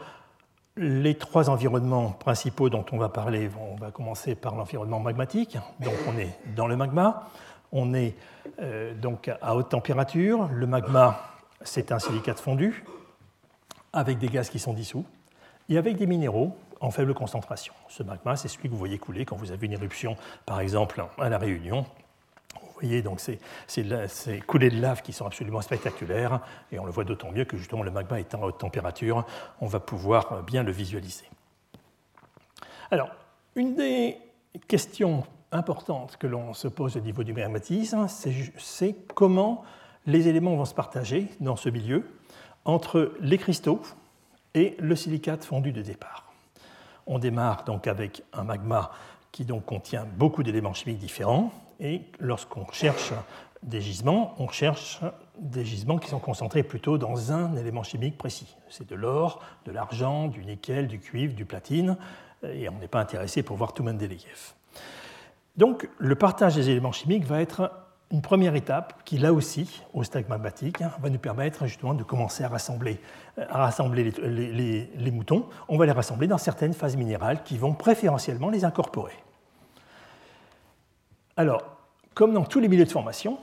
les trois environnements principaux dont on va parler, on va commencer par l'environnement magmatique. Donc on est dans le magma, on est euh, donc à haute température. Le magma, c'est un silicate fondu avec des gaz qui sont dissous et avec des minéraux en faible concentration. Ce magma, c'est celui que vous voyez couler quand vous avez une éruption, par exemple à La Réunion. Vous voyez donc ces, ces, coulées de lave qui sont absolument spectaculaires, et on le voit d'autant mieux que justement le magma étant à haute température, on va pouvoir bien le visualiser. Alors, une des questions importantes que l'on se pose au niveau du magmatisme, c'est comment les éléments vont se partager dans ce milieu entre les cristaux et le silicate fondu de départ. On démarre donc avec un magma qui donc contient beaucoup d'éléments chimiques différents. Et lorsqu'on cherche des gisements, on cherche des gisements qui sont concentrés plutôt dans un élément chimique précis. C'est de l'or, de l'argent, du nickel, du cuivre, du platine, et on n'est pas intéressé pour voir tout Mendeleïev. Donc le partage des éléments chimiques va être une première étape qui, là aussi, au stade magmatique, hein, va nous permettre justement de commencer à rassembler, rassembler les, moutons. On va les rassembler dans certaines phases minérales qui vont préférentiellement les incorporer. Alors, comme dans tous les milieux de formation,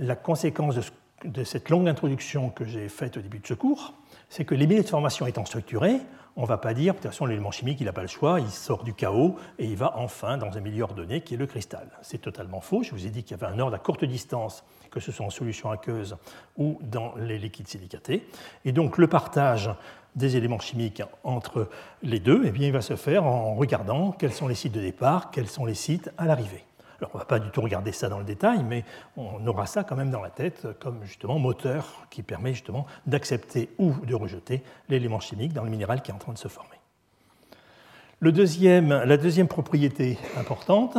la conséquence de cette longue introduction que j'ai faite au début de ce cours, c'est que les milieux de formation étant structurés, on ne va pas dire, de toute façon, l'élément chimique, il n'a pas le choix, il sort du chaos et il va enfin dans un milieu ordonné qui est le cristal. C'est totalement faux. Je vous ai dit qu'il y avait un ordre à courte distance, que ce soit en solution aqueuse ou dans les liquides silicatés. Et donc, le partage des éléments chimiques entre les deux, eh bien, il va se faire en regardant quels sont les sites de départ, quels sont les sites à l'arrivée. Alors, on ne va pas du tout regarder ça dans le détail, mais on aura ça quand même dans la tête comme justement moteur qui permet justement d'accepter ou de rejeter l'élément chimique dans le minéral qui est en train de se former. Le deuxième, la deuxième propriété importante,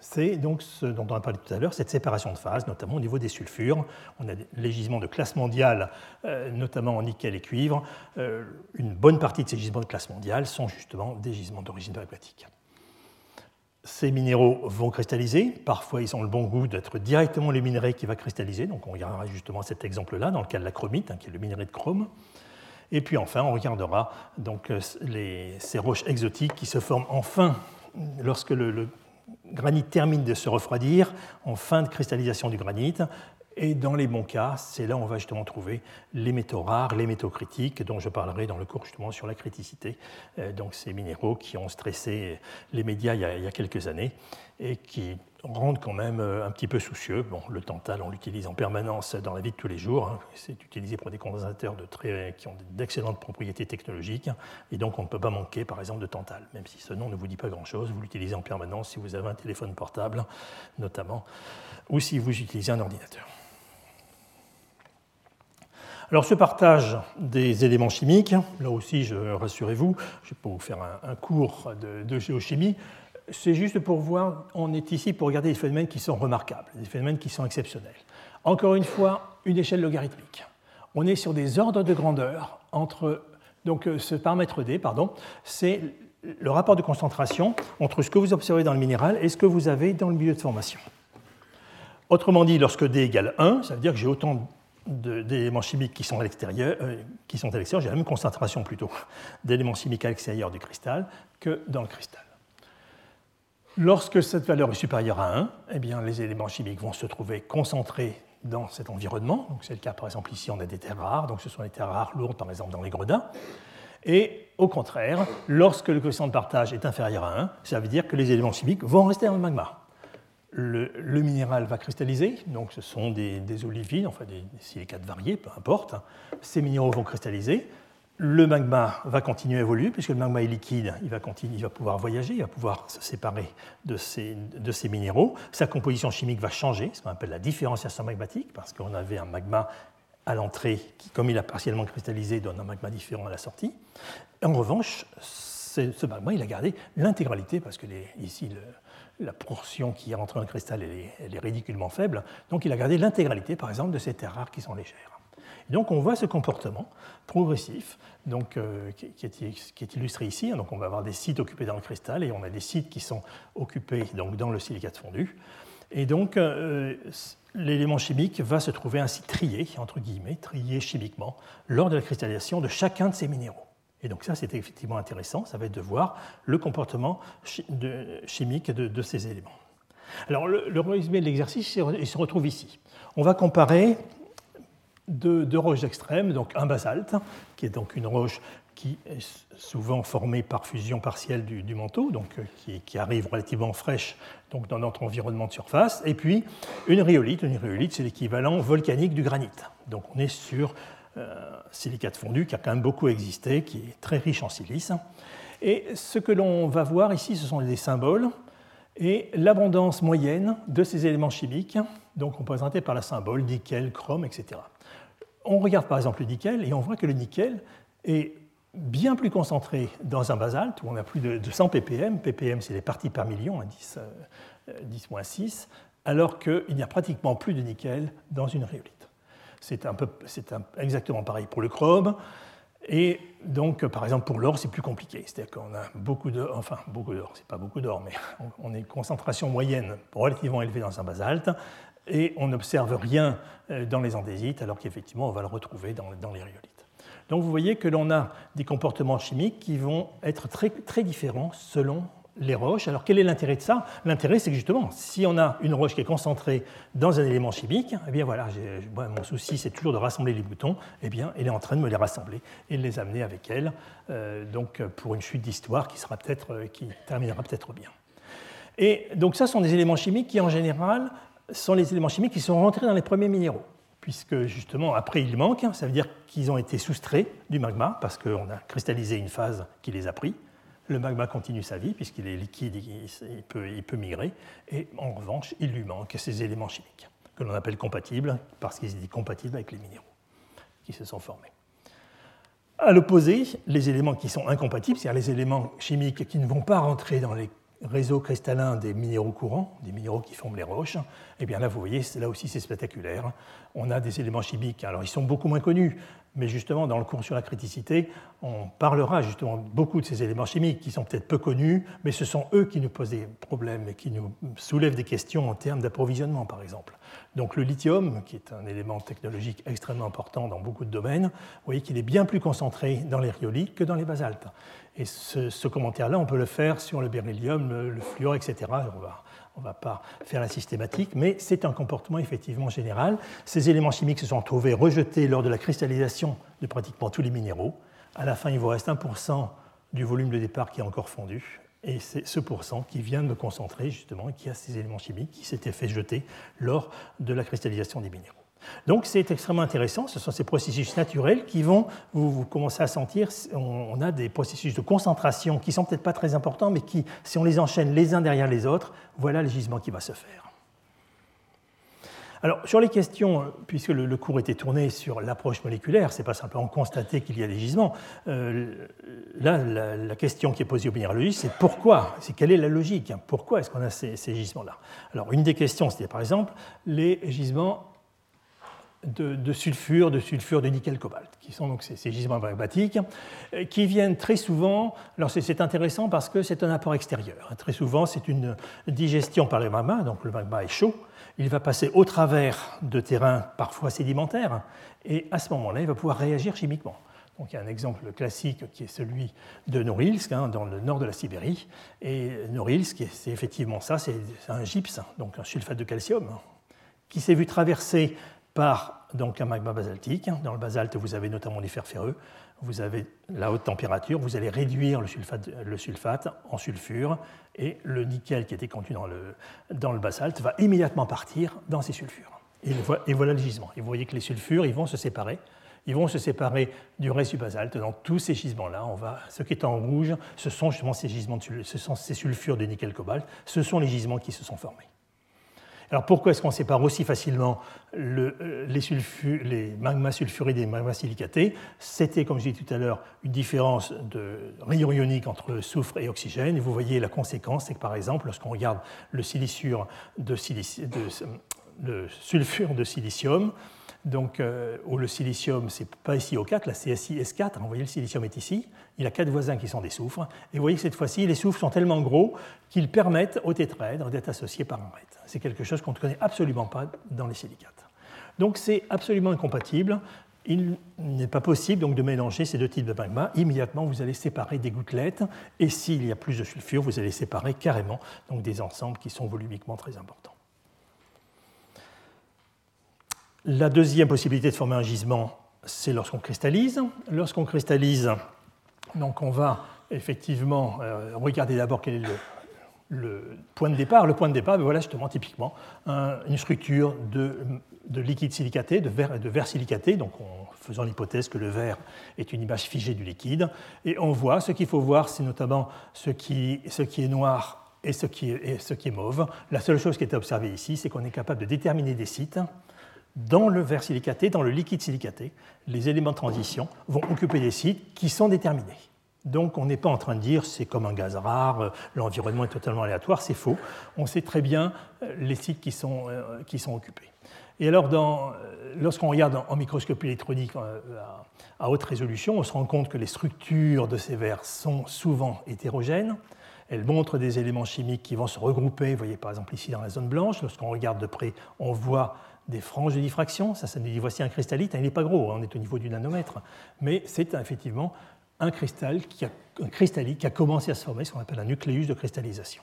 c'est donc ce dont on a parlé tout à l'heure, cette séparation de phase, notamment au niveau des sulfures. On a des gisements de classe mondiale, euh, notamment en nickel et cuivre. Euh, une bonne partie de ces gisements de classe mondiale sont justement des gisements d'origine aquatique. Ces minéraux vont cristalliser. Parfois, ils ont le bon goût d'être directement les minerais qui vont cristalliser. Donc, on regardera justement cet exemple-là, dans le cas de la chromite, hein, qui est le minerai de chrome. Et puis enfin, on regardera donc, euh, ces roches exotiques qui se forment enfin lorsque le granit termine de se refroidir, en fin de cristallisation du granit, et dans les bons cas, c'est là où on va justement trouver les métaux rares, les métaux critiques, dont je parlerai dans le cours justement sur la criticité. Euh, donc ces minéraux qui ont stressé les médias il y a, quelques années et qui rendent quand même euh, un petit peu soucieux. Bon, le tantal, on l'utilise en permanence dans la vie de tous les jours. Hein. C'est utilisé pour des condensateurs de très, qui ont d'excellentes propriétés technologiques. Et donc, on ne peut pas manquer, par exemple, de tantal. Même si ce nom ne vous dit pas grand-chose, vous l'utilisez en permanence si vous avez un téléphone portable, notamment, ou si vous utilisez un ordinateur. Alors ce partage des éléments chimiques, là aussi, rassurez-vous, je vais pas vous faire un, cours de géochimie, c'est juste pour voir, on est ici pour regarder des phénomènes qui sont remarquables, des phénomènes qui sont exceptionnels. Encore une fois, une échelle logarithmique. On est sur des ordres de grandeur entre. Donc, euh, ce paramètre D, pardon, c'est le rapport de concentration entre ce que vous observez dans le minéral et ce que vous avez dans le milieu de formation. Autrement dit, lorsque D égale 1, ça veut dire que j'ai autant d'éléments chimiques qui sont à l'extérieur, euh, qui sont à l'extérieur, j'ai la même concentration plutôt d'éléments chimiques à l'extérieur du cristal que dans le cristal. Lorsque cette valeur est supérieure à 1, eh bien, les éléments chimiques vont se trouver concentrés dans cet environnement. c'est le cas, par exemple, ici, on a des terres rares, donc ce sont des terres rares lourdes, par exemple, dans les gredins. Et au contraire, lorsque le coefficient de partage est inférieur à 1, ça veut dire que les éléments chimiques vont rester dans le magma. Le, minéral va cristalliser, donc ce sont des, des olivines, enfin des, silicates variés, peu importe. Ces minéraux vont cristalliser, le magma va continuer à évoluer, puisque le magma est liquide, il va, continuer, il va pouvoir voyager, il va pouvoir se séparer de ces, minéraux. Sa composition chimique va changer, ce qu'on appelle la différenciation magmatique, parce qu'on avait un magma à l'entrée qui, comme il a partiellement cristallisé, donne un magma différent à la sortie. En revanche, ce magma, il a gardé l'intégralité, parce que ici, la portion qui est rentrée dans le cristal, est, ridiculement faible. Donc il a gardé l'intégralité, par exemple, de ces terres rares qui sont légères donc on voit ce comportement progressif donc, euh, qui, est, illustré ici. Donc on va avoir des sites occupés dans le cristal et on a des sites qui sont occupés dans le silicate fondu. Et donc euh, l'élément chimique va se trouver ainsi trié, entre guillemets, trié chimiquement, lors de la cristallisation de chacun de ces minéraux. Et donc ça, c'est effectivement intéressant, ça va être de voir le comportement chimique de, ces éléments. Alors le, résumé de l'exercice, il se retrouve ici. On va comparer deux, roches extrêmes, donc un basalte, qui est donc une roche qui est souvent formée par fusion partielle du, manteau, donc euh, qui, arrive relativement fraîche donc dans notre environnement de surface, et puis une rhyolite. Une rhyolite, c'est l'équivalent volcanique du granit. Donc on est sur silicate fondu qui a quand même beaucoup existé, qui est très riche en silice. Et ce que l'on va voir ici, ce sont des symboles et l'abondance moyenne de ces éléments chimiques, donc représentés par la symbole nickel, chrome, etc on regarde par exemple le nickel et on voit que le nickel est bien plus concentré dans un basalte où on a plus de, 100 ppm. ppm, c'est les parties par million, 10, 10 6, alors qu'il n'y a pratiquement plus de nickel dans une rhyolite. C'est un exactement pareil pour le chrome. Et donc, par exemple, pour l'or, c'est plus compliqué. C'est-à-dire qu'on a beaucoup d'or, enfin, beaucoup d'or, c'est pas beaucoup d'or, mais on a une concentration moyenne relativement élevée dans un basalte, et on n'observe rien euh, dans les andésites, alors qu'effectivement, on va le retrouver dans, les rhyolites. Donc vous voyez que l'on a des comportements chimiques qui vont être très, très différents selon les roches. Alors quel est l'intérêt de ça? L'intérêt, c'est que justement, si on a une roche qui est concentrée dans un élément chimique, eh bien voilà, mon souci, c'est toujours de rassembler les boutons. Eh bien, elle est en train de me les rassembler et de les amener avec elle, euh, donc pour une suite d'histoire qui sera peut-être, euh, qui terminera peut-être bien. Et donc ça sont des éléments chimiques qui, en général, sont les éléments chimiques qui sont rentrés dans les premiers minéraux, puisque justement après ils manquent, ça veut dire qu'ils ont été soustraits du magma parce qu'on a cristallisé une phase qui les a pris. Le magma continue sa vie puisqu'il est liquide, il peut, peut migrer, et en revanche il lui manque ces éléments chimiques que l'on appelle compatibles parce qu'ils étaient compatibles avec les minéraux qui se sont formés. À l'opposé, les éléments qui sont incompatibles, c'est-à-dire les éléments chimiques qui ne vont pas rentrer dans les réseau cristallin des minéraux courants, des minéraux qui forment les roches, eh bien là, vous voyez, là aussi, c'est spectaculaire. On a des éléments chimiques, alors ils sont beaucoup moins connus, mais justement, dans le cours sur la criticité, on parlera justement beaucoup de ces éléments chimiques qui sont peut-être peu connus, mais ce sont eux qui nous posent des problèmes et qui nous soulèvent des questions en termes d'approvisionnement, par exemple. Donc le lithium, qui est un élément technologique extrêmement important dans beaucoup de domaines, vous voyez qu'il est bien plus concentré dans les rhyolites que dans les basaltes. Et ce, commentaire-là, on peut le faire sur le beryllium, le, fluor, etc. On ne va pas faire la systématique, mais c'est un comportement effectivement général. Ces éléments chimiques se sont trouvés rejetés lors de la cristallisation de pratiquement tous les minéraux. À la fin, il vous reste 1% du volume de départ qui est encore fondu. et c'est ce pourcent qui vient de concentrer justement, qui a ces éléments chimiques qui s'étaient fait jeter lors de la cristallisation des minéraux. Donc c'est extrêmement intéressant, ce sont ces processus naturels qui vont, vous, vous commencez à sentir, on, a des processus de concentration qui sont peut-être pas très importants, mais qui, si on les enchaîne les uns derrière les autres, voilà le gisement qui va se faire. Alors, sur les questions, puisque le, cours était tourné sur l'approche moléculaire, c'est pas simplement constater qu'il y a des gisements. Euh, là, la, question qui est posée au minéralogistes, c'est pourquoi C'est quelle est la logique Pourquoi est-ce qu'on a ces, gisements-là? Alors, une des questions, c'était par exemple les gisements de, sulfure, de sulfure de nickel-cobalt, qui sont donc ces, gisements magmatiques, euh, qui viennent très souvent. Alors c'est intéressant parce que c'est un apport extérieur. Très souvent, c'est une digestion par le magma, donc le magma est chaud, il va passer au travers de terrains parfois sédimentaires, et à ce moment-là, il va pouvoir réagir chimiquement. Donc, il y a un exemple classique qui est celui de Norilsk, hein, dans le nord de la Sibérie. Et Norilsk, c'est effectivement ça, c'est un gypse, donc un sulfate de calcium, qui s'est vu traverser par donc, un magma basaltique. Dans le basalte, vous avez notamment des fers ferreux vous avez la haute température, vous allez réduire le sulfate, en sulfure, et le nickel qui était contenu dans le, dans le basalte va immédiatement partir dans ces sulfures. Et, voilà le gisement. Et vous voyez que les sulfures, ils vont se séparer. Ils vont se séparer du reste du basalte. Dans tous ces gisements-là, on va, ce qui est en rouge, ce sont justement ces gisements, de, ces sulfures de nickel-cobalt. Ce sont les gisements qui se sont formés. Alors pourquoi est-ce qu'on sépare aussi facilement euh, les, les, magmas sulfurés des magmas silicatés? C'était, comme je disais tout à l'heure, une différence de rayon ionique entre soufre et oxygène. Et vous voyez la conséquence, c'est que par exemple, lorsqu'on regarde le, de, de sulfure de silicium, donc, euh, où le silicium, c'est pas ici au 4, la CSI S4, vous voyez le silicium est ici, il a quatre voisins qui sont des soufres, et vous voyez que cette fois-ci, les soufres sont tellement gros qu'ils permettent au tétraèdre d'être associés par un raid. C'est quelque chose qu'on ne connaît absolument pas dans les silicates. Donc c'est absolument incompatible. Il n'est pas possible donc de mélanger ces deux types de magma. Immédiatement, vous allez séparer des gouttelettes, et s'il y a plus de sulfure, vous allez séparer carrément donc des ensembles qui sont volumiquement très importants. La deuxième possibilité de former un gisement, c'est lorsqu'on cristallise. Lorsqu'on cristallise, on va effectivement euh, regarder d'abord quel est le, point de départ. Le point de départ, ben voilà justement typiquement une structure de, liquide silicaté, de verre, silicaté, donc en faisant l'hypothèse que le verre est une image figée du liquide. Et on voit, ce qu'il faut voir, c'est notamment ce qui, ce qui est noir et ce qui est, et ce qui est mauve. La seule chose qui est observée ici, c'est qu'on est capable de déterminer des sites dans le verre silicaté, dans le liquide silicaté, les éléments de transition vont occuper des sites qui sont déterminés. Donc on n'est pas en train de dire c'est comme un gaz rare, euh, l'environnement est totalement aléatoire, c'est faux. On sait très bien euh, les sites qui sont, euh, qui sont occupés. Et alors, lorsqu'on regarde en microscopie électronique à haute résolution, on se rend compte que les structures de ces verres sont souvent hétérogènes. Elles montrent des éléments chimiques qui vont se regrouper. Vous voyez par exemple ici dans la zone blanche, lorsqu'on regarde de près, on voit des franges de diffraction. Ça, nous dit voici un cristallite. Il n'est pas gros, hein, on est au niveau du nanomètre. Mais c'est effectivement un cristal qui a, un cristallite qui a commencé à se former, ce qu'on appelle un nucléus de cristallisation.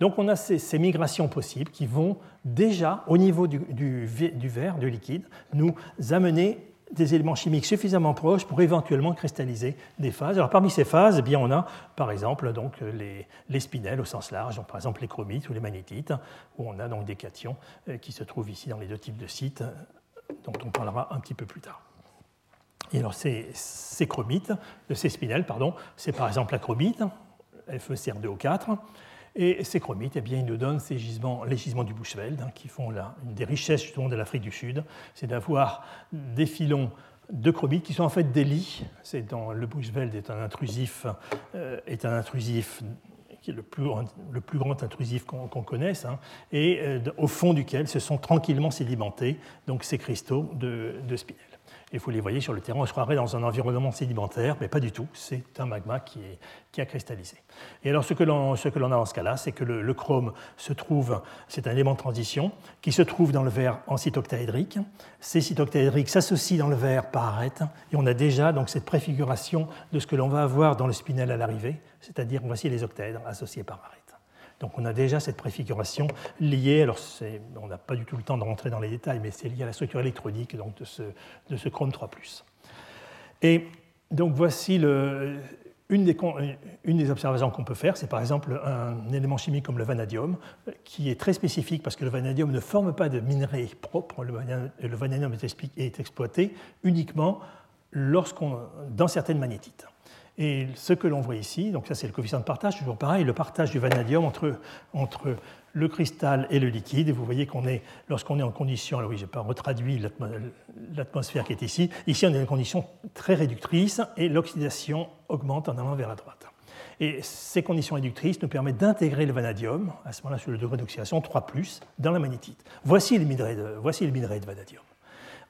Donc on a ces, migrations possibles qui vont déjà, au niveau du verre, du liquide, nous amener des éléments chimiques suffisamment proches pour éventuellement cristalliser des phases. Alors parmi ces phases, eh bien, on a par exemple donc, les, les spinels au sens large, par exemple les chromites ou les magnétites, où on a donc des cations euh, qui se trouvent ici dans les deux types de sites, dont on parlera un petit peu plus tard. Et alors ces, chromites, de ces spinels, pardon, c'est par exemple la chromite, FeCr2O4, et ces chromites, eh bien, ils nous donnent ces gisements, les gisements du Bushveld, hein, qui font une des richesses de l'Afrique du Sud, c'est d'avoir des filons de chromites qui sont en fait des lits. C'est le Bushveld est un intrusif, euh, est un intrusif qui est le plus, le plus grand intrusif qu'on connaisse, hein, et euh, au fond duquel se sont tranquillement sédimentés donc ces cristaux de, de spinel. Et vous les voyez sur le terrain, on se croirait dans un environnement sédimentaire, mais pas du tout. C'est un magma qui, a cristallisé. Et alors, ce que l'on a dans ce cas-là, c'est que le, chrome se trouve, c'est un élément de transition, qui se trouve dans le verre en site octaédrique. Ces sites octaédriques s'associent dans le verre par arête, et on a déjà donc cette préfiguration de ce que l'on va avoir dans le spinel à l'arrivée, c'est-à-dire voici les octaèdres associés par arête. Donc on a déjà cette préfiguration liée, alors on n'a pas du tout le temps de rentrer dans les détails, mais c'est lié à la structure électronique donc de, ce, de ce chrome 3 ⁇ Et donc voici une des, observations qu'on peut faire, c'est par exemple un élément chimique comme le vanadium, qui est très spécifique parce que le vanadium ne forme pas de minerai propre. Le vanadium est exploité uniquement dans certaines magnétites. Et ce que l'on voit ici, donc ça c'est le coefficient de partage, toujours pareil, le partage du vanadium entre, entre le cristal et le liquide. Et vous voyez qu'on est, lorsqu'on est en condition, alors oui, je n'ai pas retraduit l'atmosphère qui est ici, ici on est en condition très réductrice et l'oxydation augmente en allant vers la droite. Et ces conditions réductrices nous permettent d'intégrer le vanadium, à ce moment-là sur le degré d'oxydation 3, dans la magnétite. Voici le minerai voici le minerai de vanadium.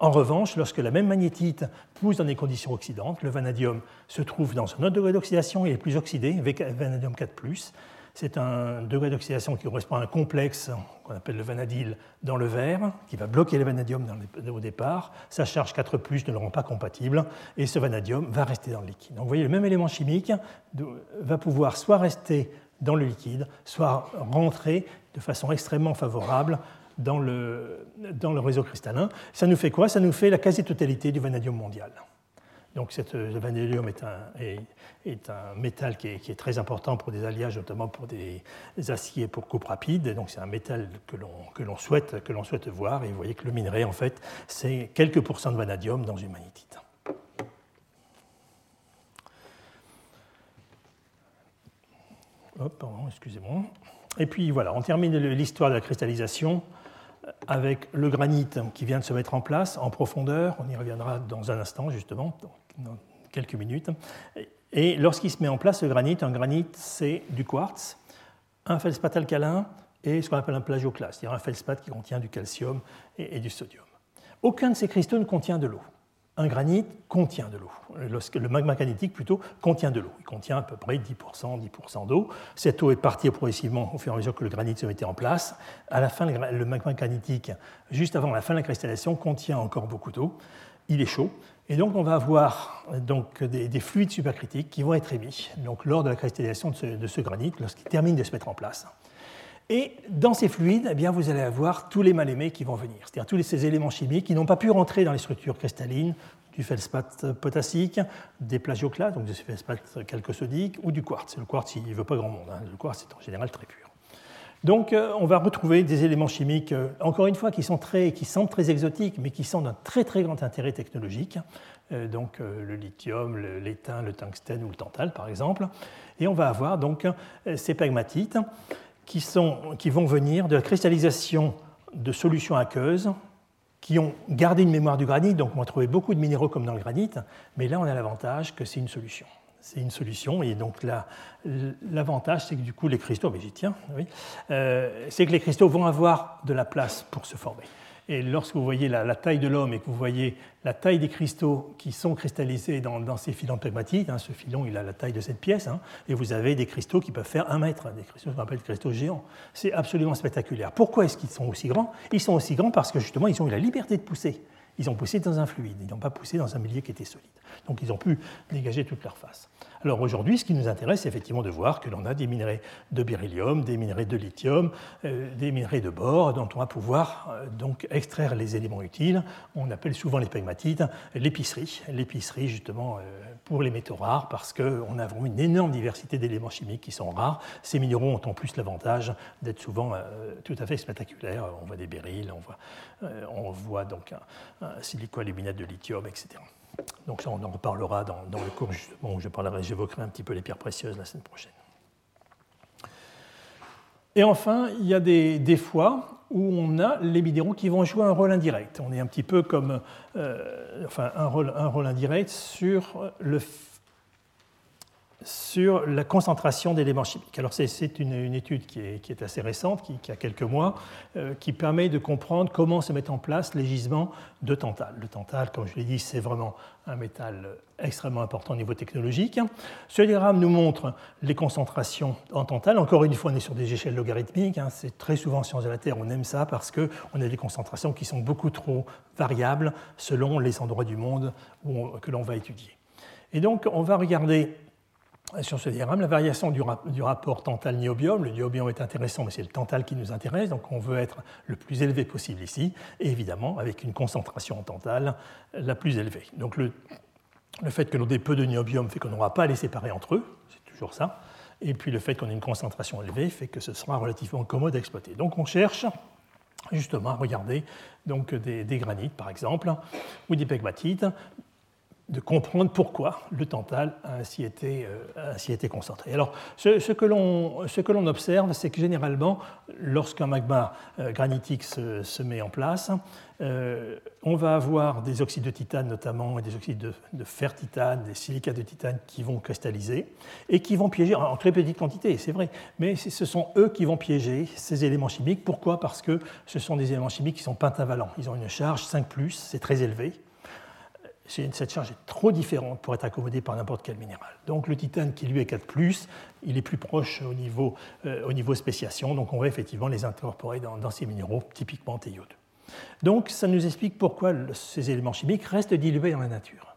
En revanche, lorsque la même magnétite pousse dans des conditions oxydantes, le vanadium se trouve dans un autre degré d'oxydation, il est plus oxydé, vanadium 4 c'est un degré d'oxydation qui correspond à un complexe qu'on appelle le vanadyle dans le verre, qui va bloquer le vanadium au départ. Sa charge 4 ne le rend pas compatible, et ce vanadium va rester dans le liquide. Donc vous voyez, le même élément chimique va pouvoir soit rester dans le liquide, soit rentrer de façon extrêmement favorable dans le, dans le réseau cristallin. Ça nous fait quoi? Ça nous fait la quasi-totalité du vanadium mondial. Donc le vanadium est un, est, un métal qui est, très important pour des alliages, notamment pour des, aciers pour coupe rapide. Donc c'est un métal que l'on souhaite, souhaite voir. Et vous voyez que le minerai, en fait, c'est quelques pourcents de vanadium dans une magnétite. Pardon, excusez-moi. Et puis voilà, on termine l'histoire de la cristallisation avec le granit qui vient de se mettre en place en profondeur. On y reviendra dans un instant, justement dans quelques minutes. Et lorsqu'il se met en place, le granit, un granit, c'est du quartz, un feldspath alcalin et ce qu'on appelle un plagioclase, c'est-à-dire un feldspath qui contient du calcium et, du sodium. Aucun de ces cristaux ne contient de l'eau. Un granit contient de l'eau. Le magma granitique, plutôt, contient de l'eau. Il contient à peu près 10%, 10% d'eau. Cette eau est partie progressivement au fur et à mesure que le granit se mettait en place. À la fin, le magma granitique, juste avant la fin de la cristallisation, contient encore beaucoup d'eau. Il est chaud et donc, on va avoir donc, des, fluides supercritiques qui vont être émis donc, lors de la cristallisation de ce, granit, lorsqu'il termine de se mettre en place. Et dans ces fluides, eh bien, vous allez avoir tous les mal-aimés qui vont venir, c'est-à-dire tous ces éléments chimiques qui n'ont pas pu rentrer dans les structures cristallines du feldspath potassique, des plagioclases, donc des feldspaths calcosodiques, ou du quartz. Le quartz, il ne veut pas grand monde. Hein. Le quartz est en général très pur. Donc euh, on va retrouver des éléments chimiques, euh, encore une fois, qui, sont très, qui semblent très exotiques, mais qui sont d'un très très grand intérêt technologique, euh, donc le lithium, l'étain, le tungstène ou le tantal par exemple. Et on va avoir donc ces pegmatites qui, sont, qui vont venir de la cristallisation de solutions aqueuses qui ont gardé une mémoire du granit, donc on va trouver beaucoup de minéraux comme dans le granit, mais là on a l'avantage que c'est une solution c'est une solution. Et donc l'avantage, c'est que du coup, les cristaux, mais j'y tiens, oui, euh, c'est que les cristaux vont avoir de la place pour se former. Et lorsque vous voyez la, taille de l'homme et que vous voyez la taille des cristaux qui sont cristallisés dans, ces filons pegmatiques, hein, ce filon il a la taille de cette pièce, hein, et vous avez des cristaux qui peuvent faire un mètre, des cristaux qu'on appelle des cristaux géants. C'est absolument spectaculaire. Pourquoi est-ce qu'ils sont aussi grands? Ils sont aussi grands parce que justement ils ont eu la liberté de pousser. Ils ont poussé dans un fluide, ils n'ont pas poussé dans un milieu qui était solide. Donc ils ont pu dégager toute leur face. Alors aujourd'hui, ce qui nous intéresse, c'est effectivement de voir que l'on a des minerais de beryllium, des minerais de lithium, euh, des minerais de bore, dont on va pouvoir euh, extraire les éléments utiles. On appelle souvent les pegmatites l'épicerie. L'épicerie, justement, euh, pour les métaux rares, parce qu'on a vraiment une énorme diversité d'éléments chimiques qui sont rares. Ces minéraux ont en plus l'avantage d'être souvent tout à fait spectaculaires. On voit des béryls, on voit, on voit donc un, un silicoaluminate de lithium, etc. Donc ça, on en reparlera dans, le cours justement où j'évoquerai un petit peu les pierres précieuses la semaine prochaine. Et enfin, il y a des, fois où on a les minéraux qui vont jouer un rôle indirect. On est un petit peu comme, euh, enfin, un rôle, un rôle indirect sur le sur la concentration d'éléments chimiques. Alors c'est une, étude qui est, assez récente, qui, a quelques mois, euh, qui permet de comprendre comment se mettent en place les gisements de tantal. Le tantal, comme je l'ai dit, c'est vraiment un métal extrêmement important au niveau technologique. Ce diagramme nous montre les concentrations en tantal. Encore une fois, on est sur des échelles logarithmiques. Hein. C'est très souvent en sciences de la Terre, on aime ça parce qu'on a des concentrations qui sont beaucoup trop variables selon les endroits du monde que l'on va étudier. Et donc, on va regarder sur ce diagramme la variation du, rapport tantal-niobium. Le niobium est intéressant, mais c'est le tantal qui nous intéresse, donc on veut être le plus élevé possible ici, et évidemment avec une concentration en tantal la plus élevée. Donc le, Le fait que l'on ait peu de niobium fait qu'on n'aura pas à les séparer entre eux, c'est toujours ça. Et puis le fait qu'on ait une concentration élevée fait que ce sera relativement commode à exploiter. Donc on cherche justement à regarder donc, des, des granites par exemple, ou des pegmatites, de comprendre pourquoi le tantal a ainsi été, euh, ainsi été concentré. Alors, ce, ce que l'on observe, c'est que généralement, lorsqu'un magma euh, granitique se, se, met en place, euh, on va avoir des oxydes de titane notamment, et des oxydes de, de, fer titane, des silicates de titane qui vont cristalliser et qui vont piéger en très petite quantité, c'est vrai, mais ce sont eux qui vont piéger ces éléments chimiques. Pourquoi? Parce que ce sont des éléments chimiques qui sont pentavalents. Ils ont une charge 5, c'est très élevé cette charge est trop différente pour être accommodée par n'importe quel minéral. Donc le titane qui lui est 4, il est plus proche au niveau, euh, au niveau spéciation, donc on va effectivement les incorporer dans, ces minéraux, typiquement théiode. Donc ça nous explique pourquoi ces éléments chimiques restent dilués dans la nature.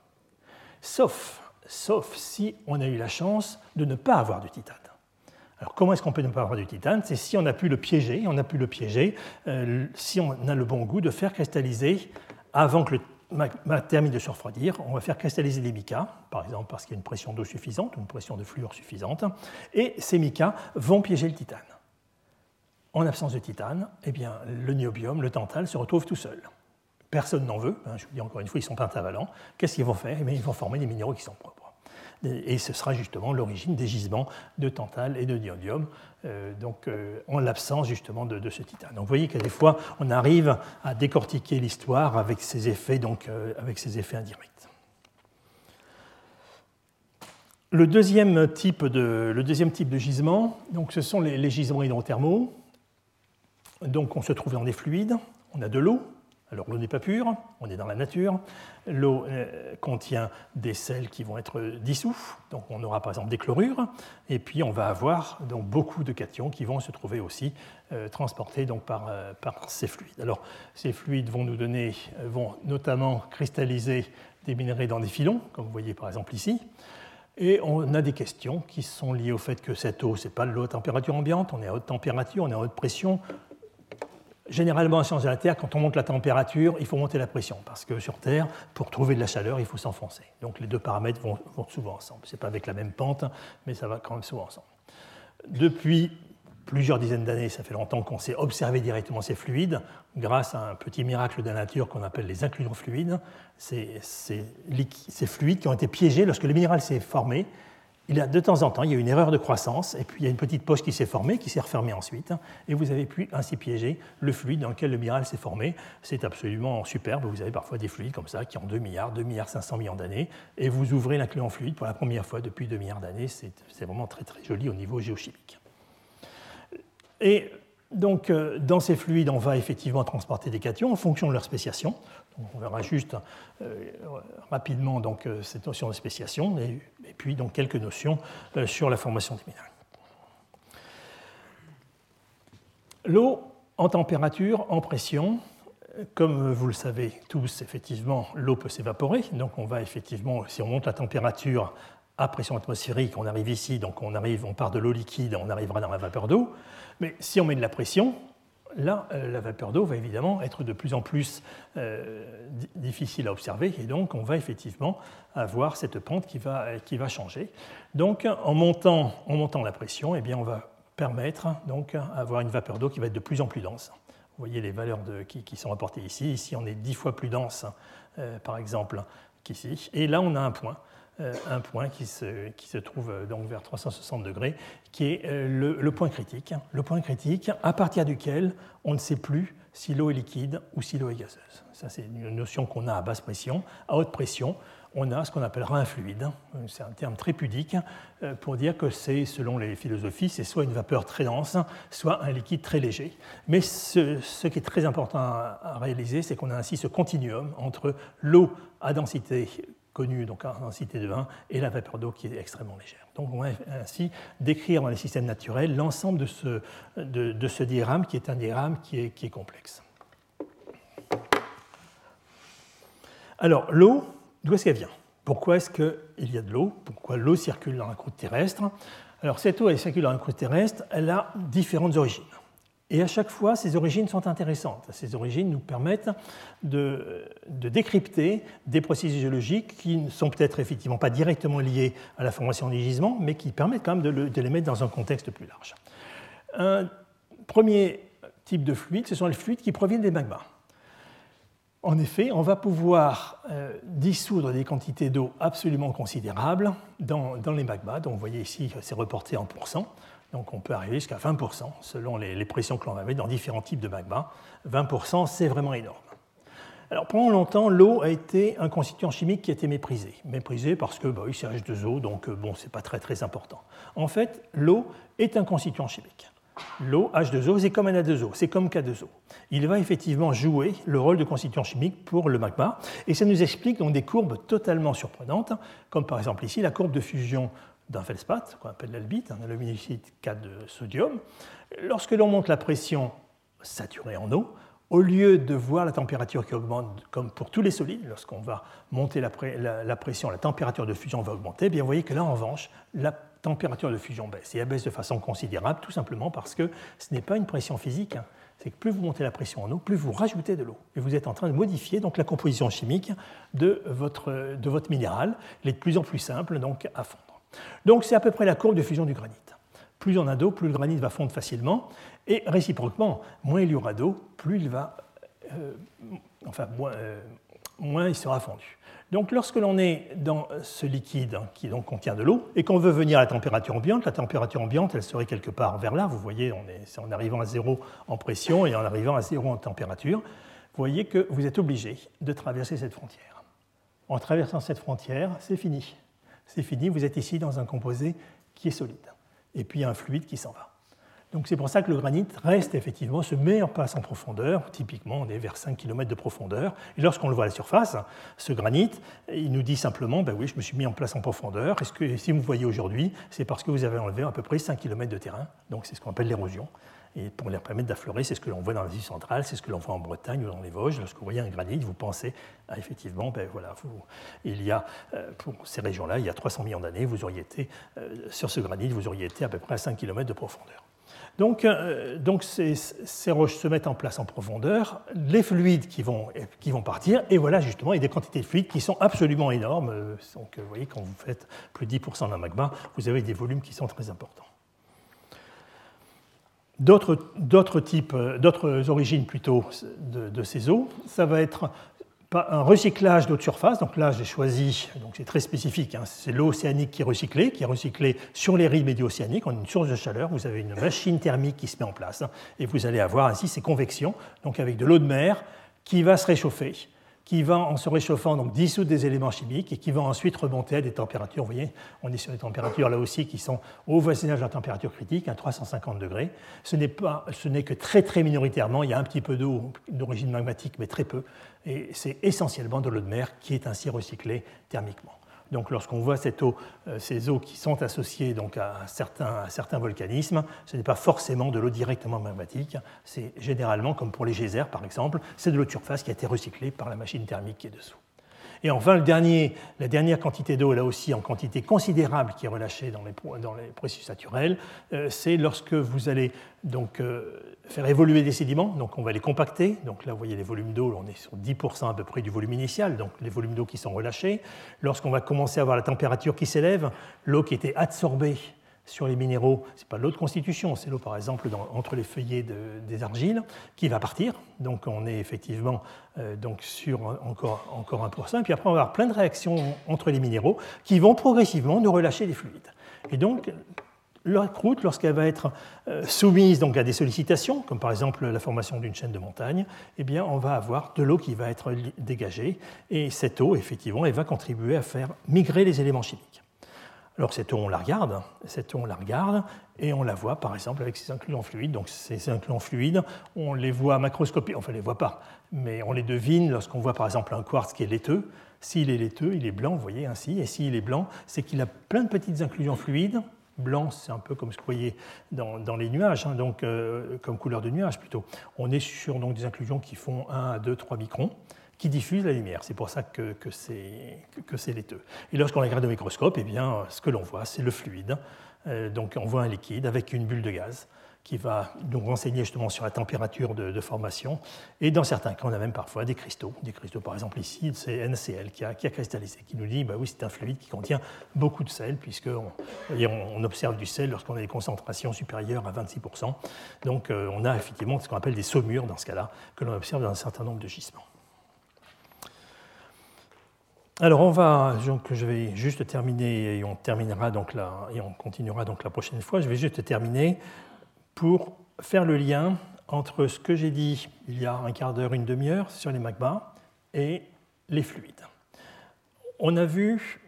Sauf, sauf si on a eu la chance de ne pas avoir du titane. Alors comment est-ce qu'on peut ne pas avoir du titane? C'est si on a pu le piéger, on a pu le piéger, euh, si on a le bon goût de faire cristalliser avant que le termine de se refroidir, on va faire cristalliser des micas, par exemple parce qu'il y a une pression d'eau suffisante, une pression de fluor suffisante, et ces micas vont piéger le titane. En absence de titane, eh bien, le niobium, le tantal, se retrouve tout seul. Personne n'en veut, hein, je vous dis encore une fois, ils sont pentavalents. Qu'est-ce qu'ils vont faire? Eh Ils vont former des minéraux qui sont propres. Et ce sera justement l'origine des gisements de tantal et de niobium, euh, donc, euh, en l'absence justement de, ce titane. Donc vous voyez qu'à des fois, on arrive à décortiquer l'histoire avec ses effets, donc, euh, avec effets indirects. Le deuxième type de, le deuxième type de gisement, donc, ce sont les gisements hydrothermaux. Donc on se trouve dans des fluides, on a de l'eau, alors l'eau n'est pas pure, on est dans la nature. L'eau euh, contient des sels qui vont être dissous, donc on aura par exemple des chlorures, et puis on va avoir donc, beaucoup de cations qui vont se trouver aussi euh, transportés euh, par, ces fluides. Alors ces fluides vont nous donner, vont notamment cristalliser des minéraux dans des filons, comme vous voyez par exemple ici. Et on a des questions qui sont liées au fait que cette eau, ce n'est pas de l'eau à température ambiante, on est à haute température, on est à haute pression, Généralement, en sciences de la Terre, quand on monte la température, il faut monter la pression, parce que sur Terre, pour trouver de la chaleur, il faut s'enfoncer. Donc les deux paramètres vont, souvent ensemble. Ce n'est pas avec la même pente, mais ça va quand même souvent ensemble. Depuis plusieurs dizaines d'années, ça fait longtemps qu'on sait observer directement ces fluides, grâce à un petit miracle de la nature qu'on appelle les inclusions fluides. Ces, fluides qui ont été piégés lorsque le minéral s'est formé, il a, de temps en temps, il y a une erreur de croissance, et puis il y a une petite poche qui s'est formée, qui s'est refermée ensuite, et vous avez pu ainsi piéger le fluide dans lequel le minéral s'est formé. C'est absolument superbe. Vous avez parfois des fluides comme ça qui ont 2 milliards, 2 milliards 500 millions d'années, et vous ouvrez l'incluant fluide pour la première fois depuis 2 milliards d'années. C'est vraiment très très joli au niveau géochimique. Et donc, euh, dans ces fluides, on va effectivement transporter des cations en fonction de leur spéciation. On verra juste euh, rapidement donc, euh, cette notion de spéciation et, puis donc, quelques notions sur la formation des minéraux. L'eau en température, en pression, comme vous le savez tous, effectivement, l'eau peut s'évaporer. Donc, on va effectivement, si on monte la température à pression atmosphérique, on arrive ici, donc on, arrive, on part de l'eau liquide, on arrivera dans la vapeur d'eau. Mais si on met de la pression, là, euh, la vapeur d'eau va évidemment être de plus en plus euh, difficile à observer, et donc on va effectivement avoir cette pente qui va, qui va changer. Donc en montant, en montant la pression, eh bien, on va permettre donc avoir une vapeur d'eau qui va être de plus en plus dense. Vous voyez les valeurs qui, qui, sont rapportées ici. Ici, on est dix fois plus dense, euh, par exemple, qu'ici. Et là, on a un point. Euh, un point qui se, qui se, trouve euh, donc vers 360 degrés, qui est euh, le, point critique. Le point critique à partir duquel on ne sait plus si l'eau est liquide ou si l'eau est gazeuse. Ça, c'est une notion qu'on a à basse pression. À haute pression, on a ce qu'on appellera un fluide. C'est un terme très pudique pour dire que c'est, selon les philosophies, c'est soit une vapeur très dense, soit un liquide très léger. Mais ce, ce qui est très important à réaliser, c'est qu'on a ainsi ce continuum entre l'eau à densité connue donc en densité de 1 et la vapeur d'eau qui est extrêmement légère. Donc on va ainsi décrire dans les systèmes naturels l'ensemble de ce, de, ce, diagramme qui est un diagramme qui est, qui est complexe. Alors l'eau, d'où est-ce qu'elle vient? Pourquoi est-ce qu'il y a de l'eau? Pourquoi l'eau circule dans la croûte terrestre? Alors cette eau, elle circule dans la croûte terrestre, elle a différentes origines. Et à chaque fois, ces origines sont intéressantes. Ces origines nous permettent de, décrypter des processus géologiques qui ne sont peut-être effectivement pas directement liés à la formation des gisements, mais qui permettent quand même de, les mettre dans un contexte plus large. Un premier type de fluide, ce sont les fluides qui proviennent des magmas. En effet, on va pouvoir euh, dissoudre des quantités d'eau absolument considérables dans, les magmas. Donc vous voyez ici, c'est reporté en pourcent. Donc on peut arriver jusqu'à 20% selon les, pressions que l'on va mettre dans différents types de magmas. 20%, c'est vraiment énorme. Alors pendant longtemps, l'eau a été un constituant chimique qui a été méprisé. Méprisé parce que bah, c'est H2O, donc euh, bon, c'est pas très très important. En fait, l'eau est un constituant chimique. L'eau, H2O, c'est comme Na2O, c'est comme K2O. Il va effectivement jouer le rôle de constituant chimique pour le magma, et ça nous explique donc des courbes totalement surprenantes, comme par exemple ici la courbe de fusion d'un feldspath, qu'on appelle l'albite, un aluminium 4 de sodium. Lorsque l'on monte la pression saturée en eau, au lieu de voir la température qui augmente comme pour tous les solides, lorsqu'on va monter la, pression, la température de fusion va augmenter, eh bien vous voyez que là, en revanche, la température de fusion baisse. Et elle baisse de façon considérable, tout simplement parce que ce n'est pas une pression physique. Hein. C'est que plus vous montez la pression en eau, plus vous rajoutez de l'eau. Et vous êtes en train de modifier donc, la composition chimique de votre, de votre minéral. Elle est de plus en plus simple donc, à fondre. Donc c'est à peu près la courbe de fusion du granit. Plus on a d'eau, plus le granit va fondre facilement. Et réciproquement, moins il y aura d'eau, plus il va. Euh, enfin, moins, euh, moins il sera fondu. Donc lorsque l'on est dans ce liquide qui contient de l'eau et qu'on veut venir à la température ambiante, la température ambiante, elle serait quelque part vers là. Vous voyez, en arrivant à zéro en pression et en arrivant à zéro en température. Vous voyez que vous êtes obligé de traverser cette frontière. En traversant cette frontière, c'est fini. C'est fini, vous êtes ici dans un composé qui est solide. Et puis un fluide qui s'en va. Donc c'est pour ça que le granit reste effectivement, se met en place en profondeur. Typiquement, on est vers 5 km de profondeur. Et lorsqu'on le voit à la surface, ce granit, il nous dit simplement, ben oui, je me suis mis en place en profondeur. Est-ce que si vous voyez aujourd'hui, c'est parce que vous avez enlevé à peu près 5 km de terrain. Donc c'est ce qu'on appelle l'érosion. Et pour leur permettre d'affleurer, c'est ce que l'on voit dans l'Asie centrale, c'est ce que l'on voit en Bretagne ou dans les Vosges. Lorsque vous voyez un granit, vous pensez effectivement, ben voilà, il y a, euh, pour ces régions-là, il y a 300 millions d'années, vous auriez été, euh, sur ce granit, vous auriez été à peu près à 5 km de profondeur. Donc, euh, ces, roches se mettent en place en profondeur, les fluides qui vont, qui vont partir, et voilà justement, il y a des quantités de fluides qui sont absolument énormes. Donc, vous voyez, quand vous faites plus de 10% d'un magma, vous avez des volumes qui sont très importants. D'autres types, d'autres origines plutôt de, de, ces eaux, ça va être un recyclage d'eau de surface. Donc là, j'ai choisi, donc c'est très spécifique, hein, c'est l'eau océanique qui est recyclée, qui est recyclée sur les rives médio-océaniques. On a une source de chaleur, vous avez une machine thermique qui se met en place, hein, et vous allez avoir ainsi ces convections, donc avec de l'eau de mer qui va se réchauffer qui va, en se réchauffant, donc dissoudre des éléments chimiques et qui va ensuite remonter à des températures. Vous voyez, on est sur des températures là aussi qui sont au voisinage de la température critique, à 350 degrés. Ce n'est, pas, ce n'est que très très minoritairement, il y a un petit peu d'eau d'origine magmatique, mais très peu. Et c'est essentiellement de l'eau de mer qui est ainsi recyclée thermiquement. Donc lorsqu'on voit euh, ces eaux qui sont associées à, certains, certains volcanismes, ce n'est pas forcément de l'eau directement magmatique, c'est généralement, comme pour les geysers par exemple, c'est de l'eau de surface qui a été recyclée par la machine thermique qui est dessous. Et enfin, la dernière quantité d'eau, là aussi en quantité considérable qui est relâchée dans les, dans les processus naturels, euh, c'est lorsque vous allez donc, euh, faire évoluer des sédiments, donc on va les compacter. Donc là, vous voyez les volumes d'eau, on est sur 10% à peu près du volume initial, donc les volumes d'eau qui sont relâchés. Lorsqu'on va commencer à avoir la température qui s'élève, l'eau qui était absorbée sur les minéraux, ce n'est pas l'eau de constitution, c'est l'eau par exemple entre les feuillets des argiles qui va partir. Donc on est effectivement euh, donc sur encore, encore 1%. Et puis après on va avoir plein de réactions entre les minéraux qui vont progressivement nous relâcher des fluides. Et donc la croûte, lorsqu'elle va être euh, soumise donc à des sollicitations, comme par exemple la formation d'une chaîne de montagne, eh bien on va avoir de l'eau qui va être dégagée. Et cette eau, effectivement, elle va contribuer à faire migrer les éléments chimiques. Alors cette eau, on la regarde, cette on la regarde, et on la voit par exemple avec ces incluants fluides. Donc ces incluants fluides, on les voit macroscopiques, enfin on ne les voit pas, mais on les devine lorsqu'on voit par exemple un quartz qui est laiteux. S'il est laiteux, il est blanc, vous voyez ainsi, et s'il est blanc, c'est qu'il a plein de petites inclusions fluides. Blanc, c'est un peu comme ce que vous voyez dans, les nuages, hein, donc euh, comme couleur de nuage plutôt. On est sur donc, des inclusions qui font 1 à 2, 3 microns qui diffuse la lumière. C'est pour ça que, c'est laiteux. Et lorsqu'on regarde au microscope, eh bien, ce que l'on voit, c'est le fluide. Euh, donc on voit un liquide avec une bulle de gaz qui va nous renseigner justement sur la température de, formation. Et dans certains cas, on a même parfois des cristaux. Des cristaux, par exemple ici, c'est NCL qui a, qui a, cristallisé, qui nous dit, bah oui, c'est un fluide qui contient beaucoup de sel, puisqu'on on observe du sel lorsqu'on a des concentrations supérieures à 26%. Donc euh, on a effectivement ce qu'on appelle des saumures dans ce cas-là, que l'on observe dans un certain nombre de gisements. Alors on va, donc je vais juste terminer et on terminera donc là et on continuera donc la prochaine fois. Je vais juste terminer pour faire le lien entre ce que j'ai dit il y a un quart d'heure, une demi-heure sur les magmas et les fluides. On a vu,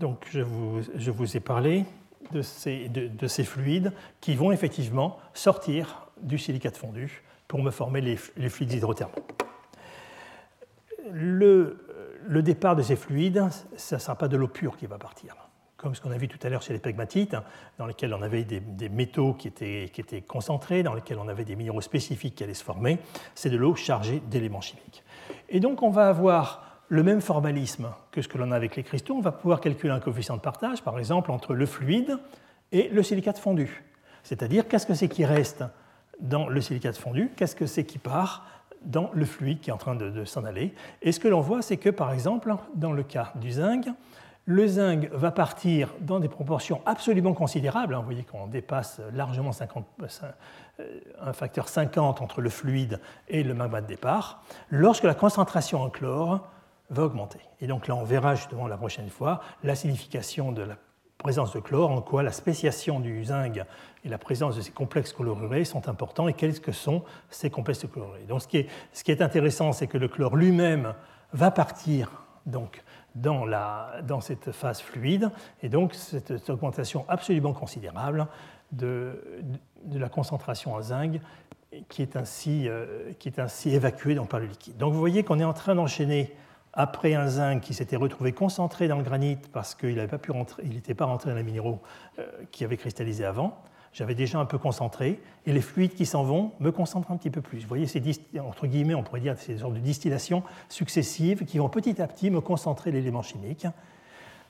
donc je vous, ai parlé de ces, de, ces, fluides qui vont effectivement sortir du silicate fondu pour me former les, les fluides hydrothermaux. Le, départ de ces fluides, ce ne sera pas de l'eau pure qui va partir. Comme ce qu'on a vu tout à l'heure chez les pegmatites, dans lesquels on avait des, métaux qui étaient, qui étaient, concentrés, dans lesquels on avait des minéraux spécifiques qui allaient se former, c'est de l'eau chargée d'éléments chimiques. Et donc on va avoir le même formalisme que ce que l'on a avec les cristaux. On va pouvoir calculer un coefficient de partage, par exemple, entre le fluide et le silicate fondu. C'est-à-dire, qu'est-ce que c'est qui reste dans le silicate fondu? Qu'est-ce que c'est qui part dans le fluide qui est en train de, s'en aller. Et ce que l'on voit, c'est que par exemple, dans le cas du zinc, le zinc va partir dans des proportions absolument considérables. Vous voyez qu'on dépasse largement 50, euh, un facteur 50 entre le fluide et le magma de départ, lorsque la concentration en chlore va augmenter. Et donc là, on verra justement la prochaine fois la signification de la présence de chlore, en quoi la spéciation du zinc et la présence de ces complexes chlorurés sont importants et quels que sont ces complexes chlorurés. Donc ce qui est, ce qui est intéressant, c'est que le chlore lui-même va partir donc, dans, la, dans, cette phase fluide et donc cette, augmentation absolument considérable de, de, la concentration en zinc qui est ainsi, euh, qui est ainsi évacuée par le liquide. Donc vous voyez qu'on est en train d'enchaîner après un zinc qui s'était retrouvé concentré dans le granit parce qu'il n'était pas rentré dans les minéraux euh, qui avaient cristallisé avant, j'avais déjà un peu concentré, et les fluides qui s'en vont me concentrent un petit peu plus. Vous voyez, c'est entre guillemets, on pourrait dire, des sortes de distillations successives qui vont petit à petit me concentrer l'élément chimique.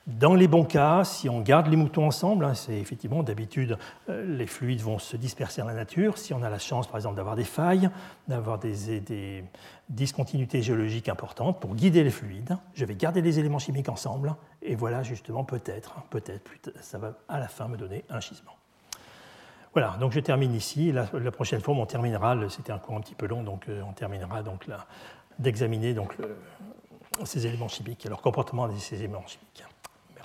Dans les bons cas, si on garde les moutons ensemble, hein, c'est effectivement d'habitude euh, les fluides vont se disperser dans la nature. Si on a la chance, par exemple, d'avoir des failles, d'avoir des, discontinuités géologiques importantes pour guider les fluides, je vais garder les éléments chimiques ensemble et voilà justement peut-être, peut-être, ça va à la fin me donner un gisement. Voilà, donc je termine ici. La, prochaine fois, on terminera. C'était un cours un petit peu long, donc euh, on terminera donc d'examiner donc ces éléments chimiques et leur comportement de ces éléments chimiques.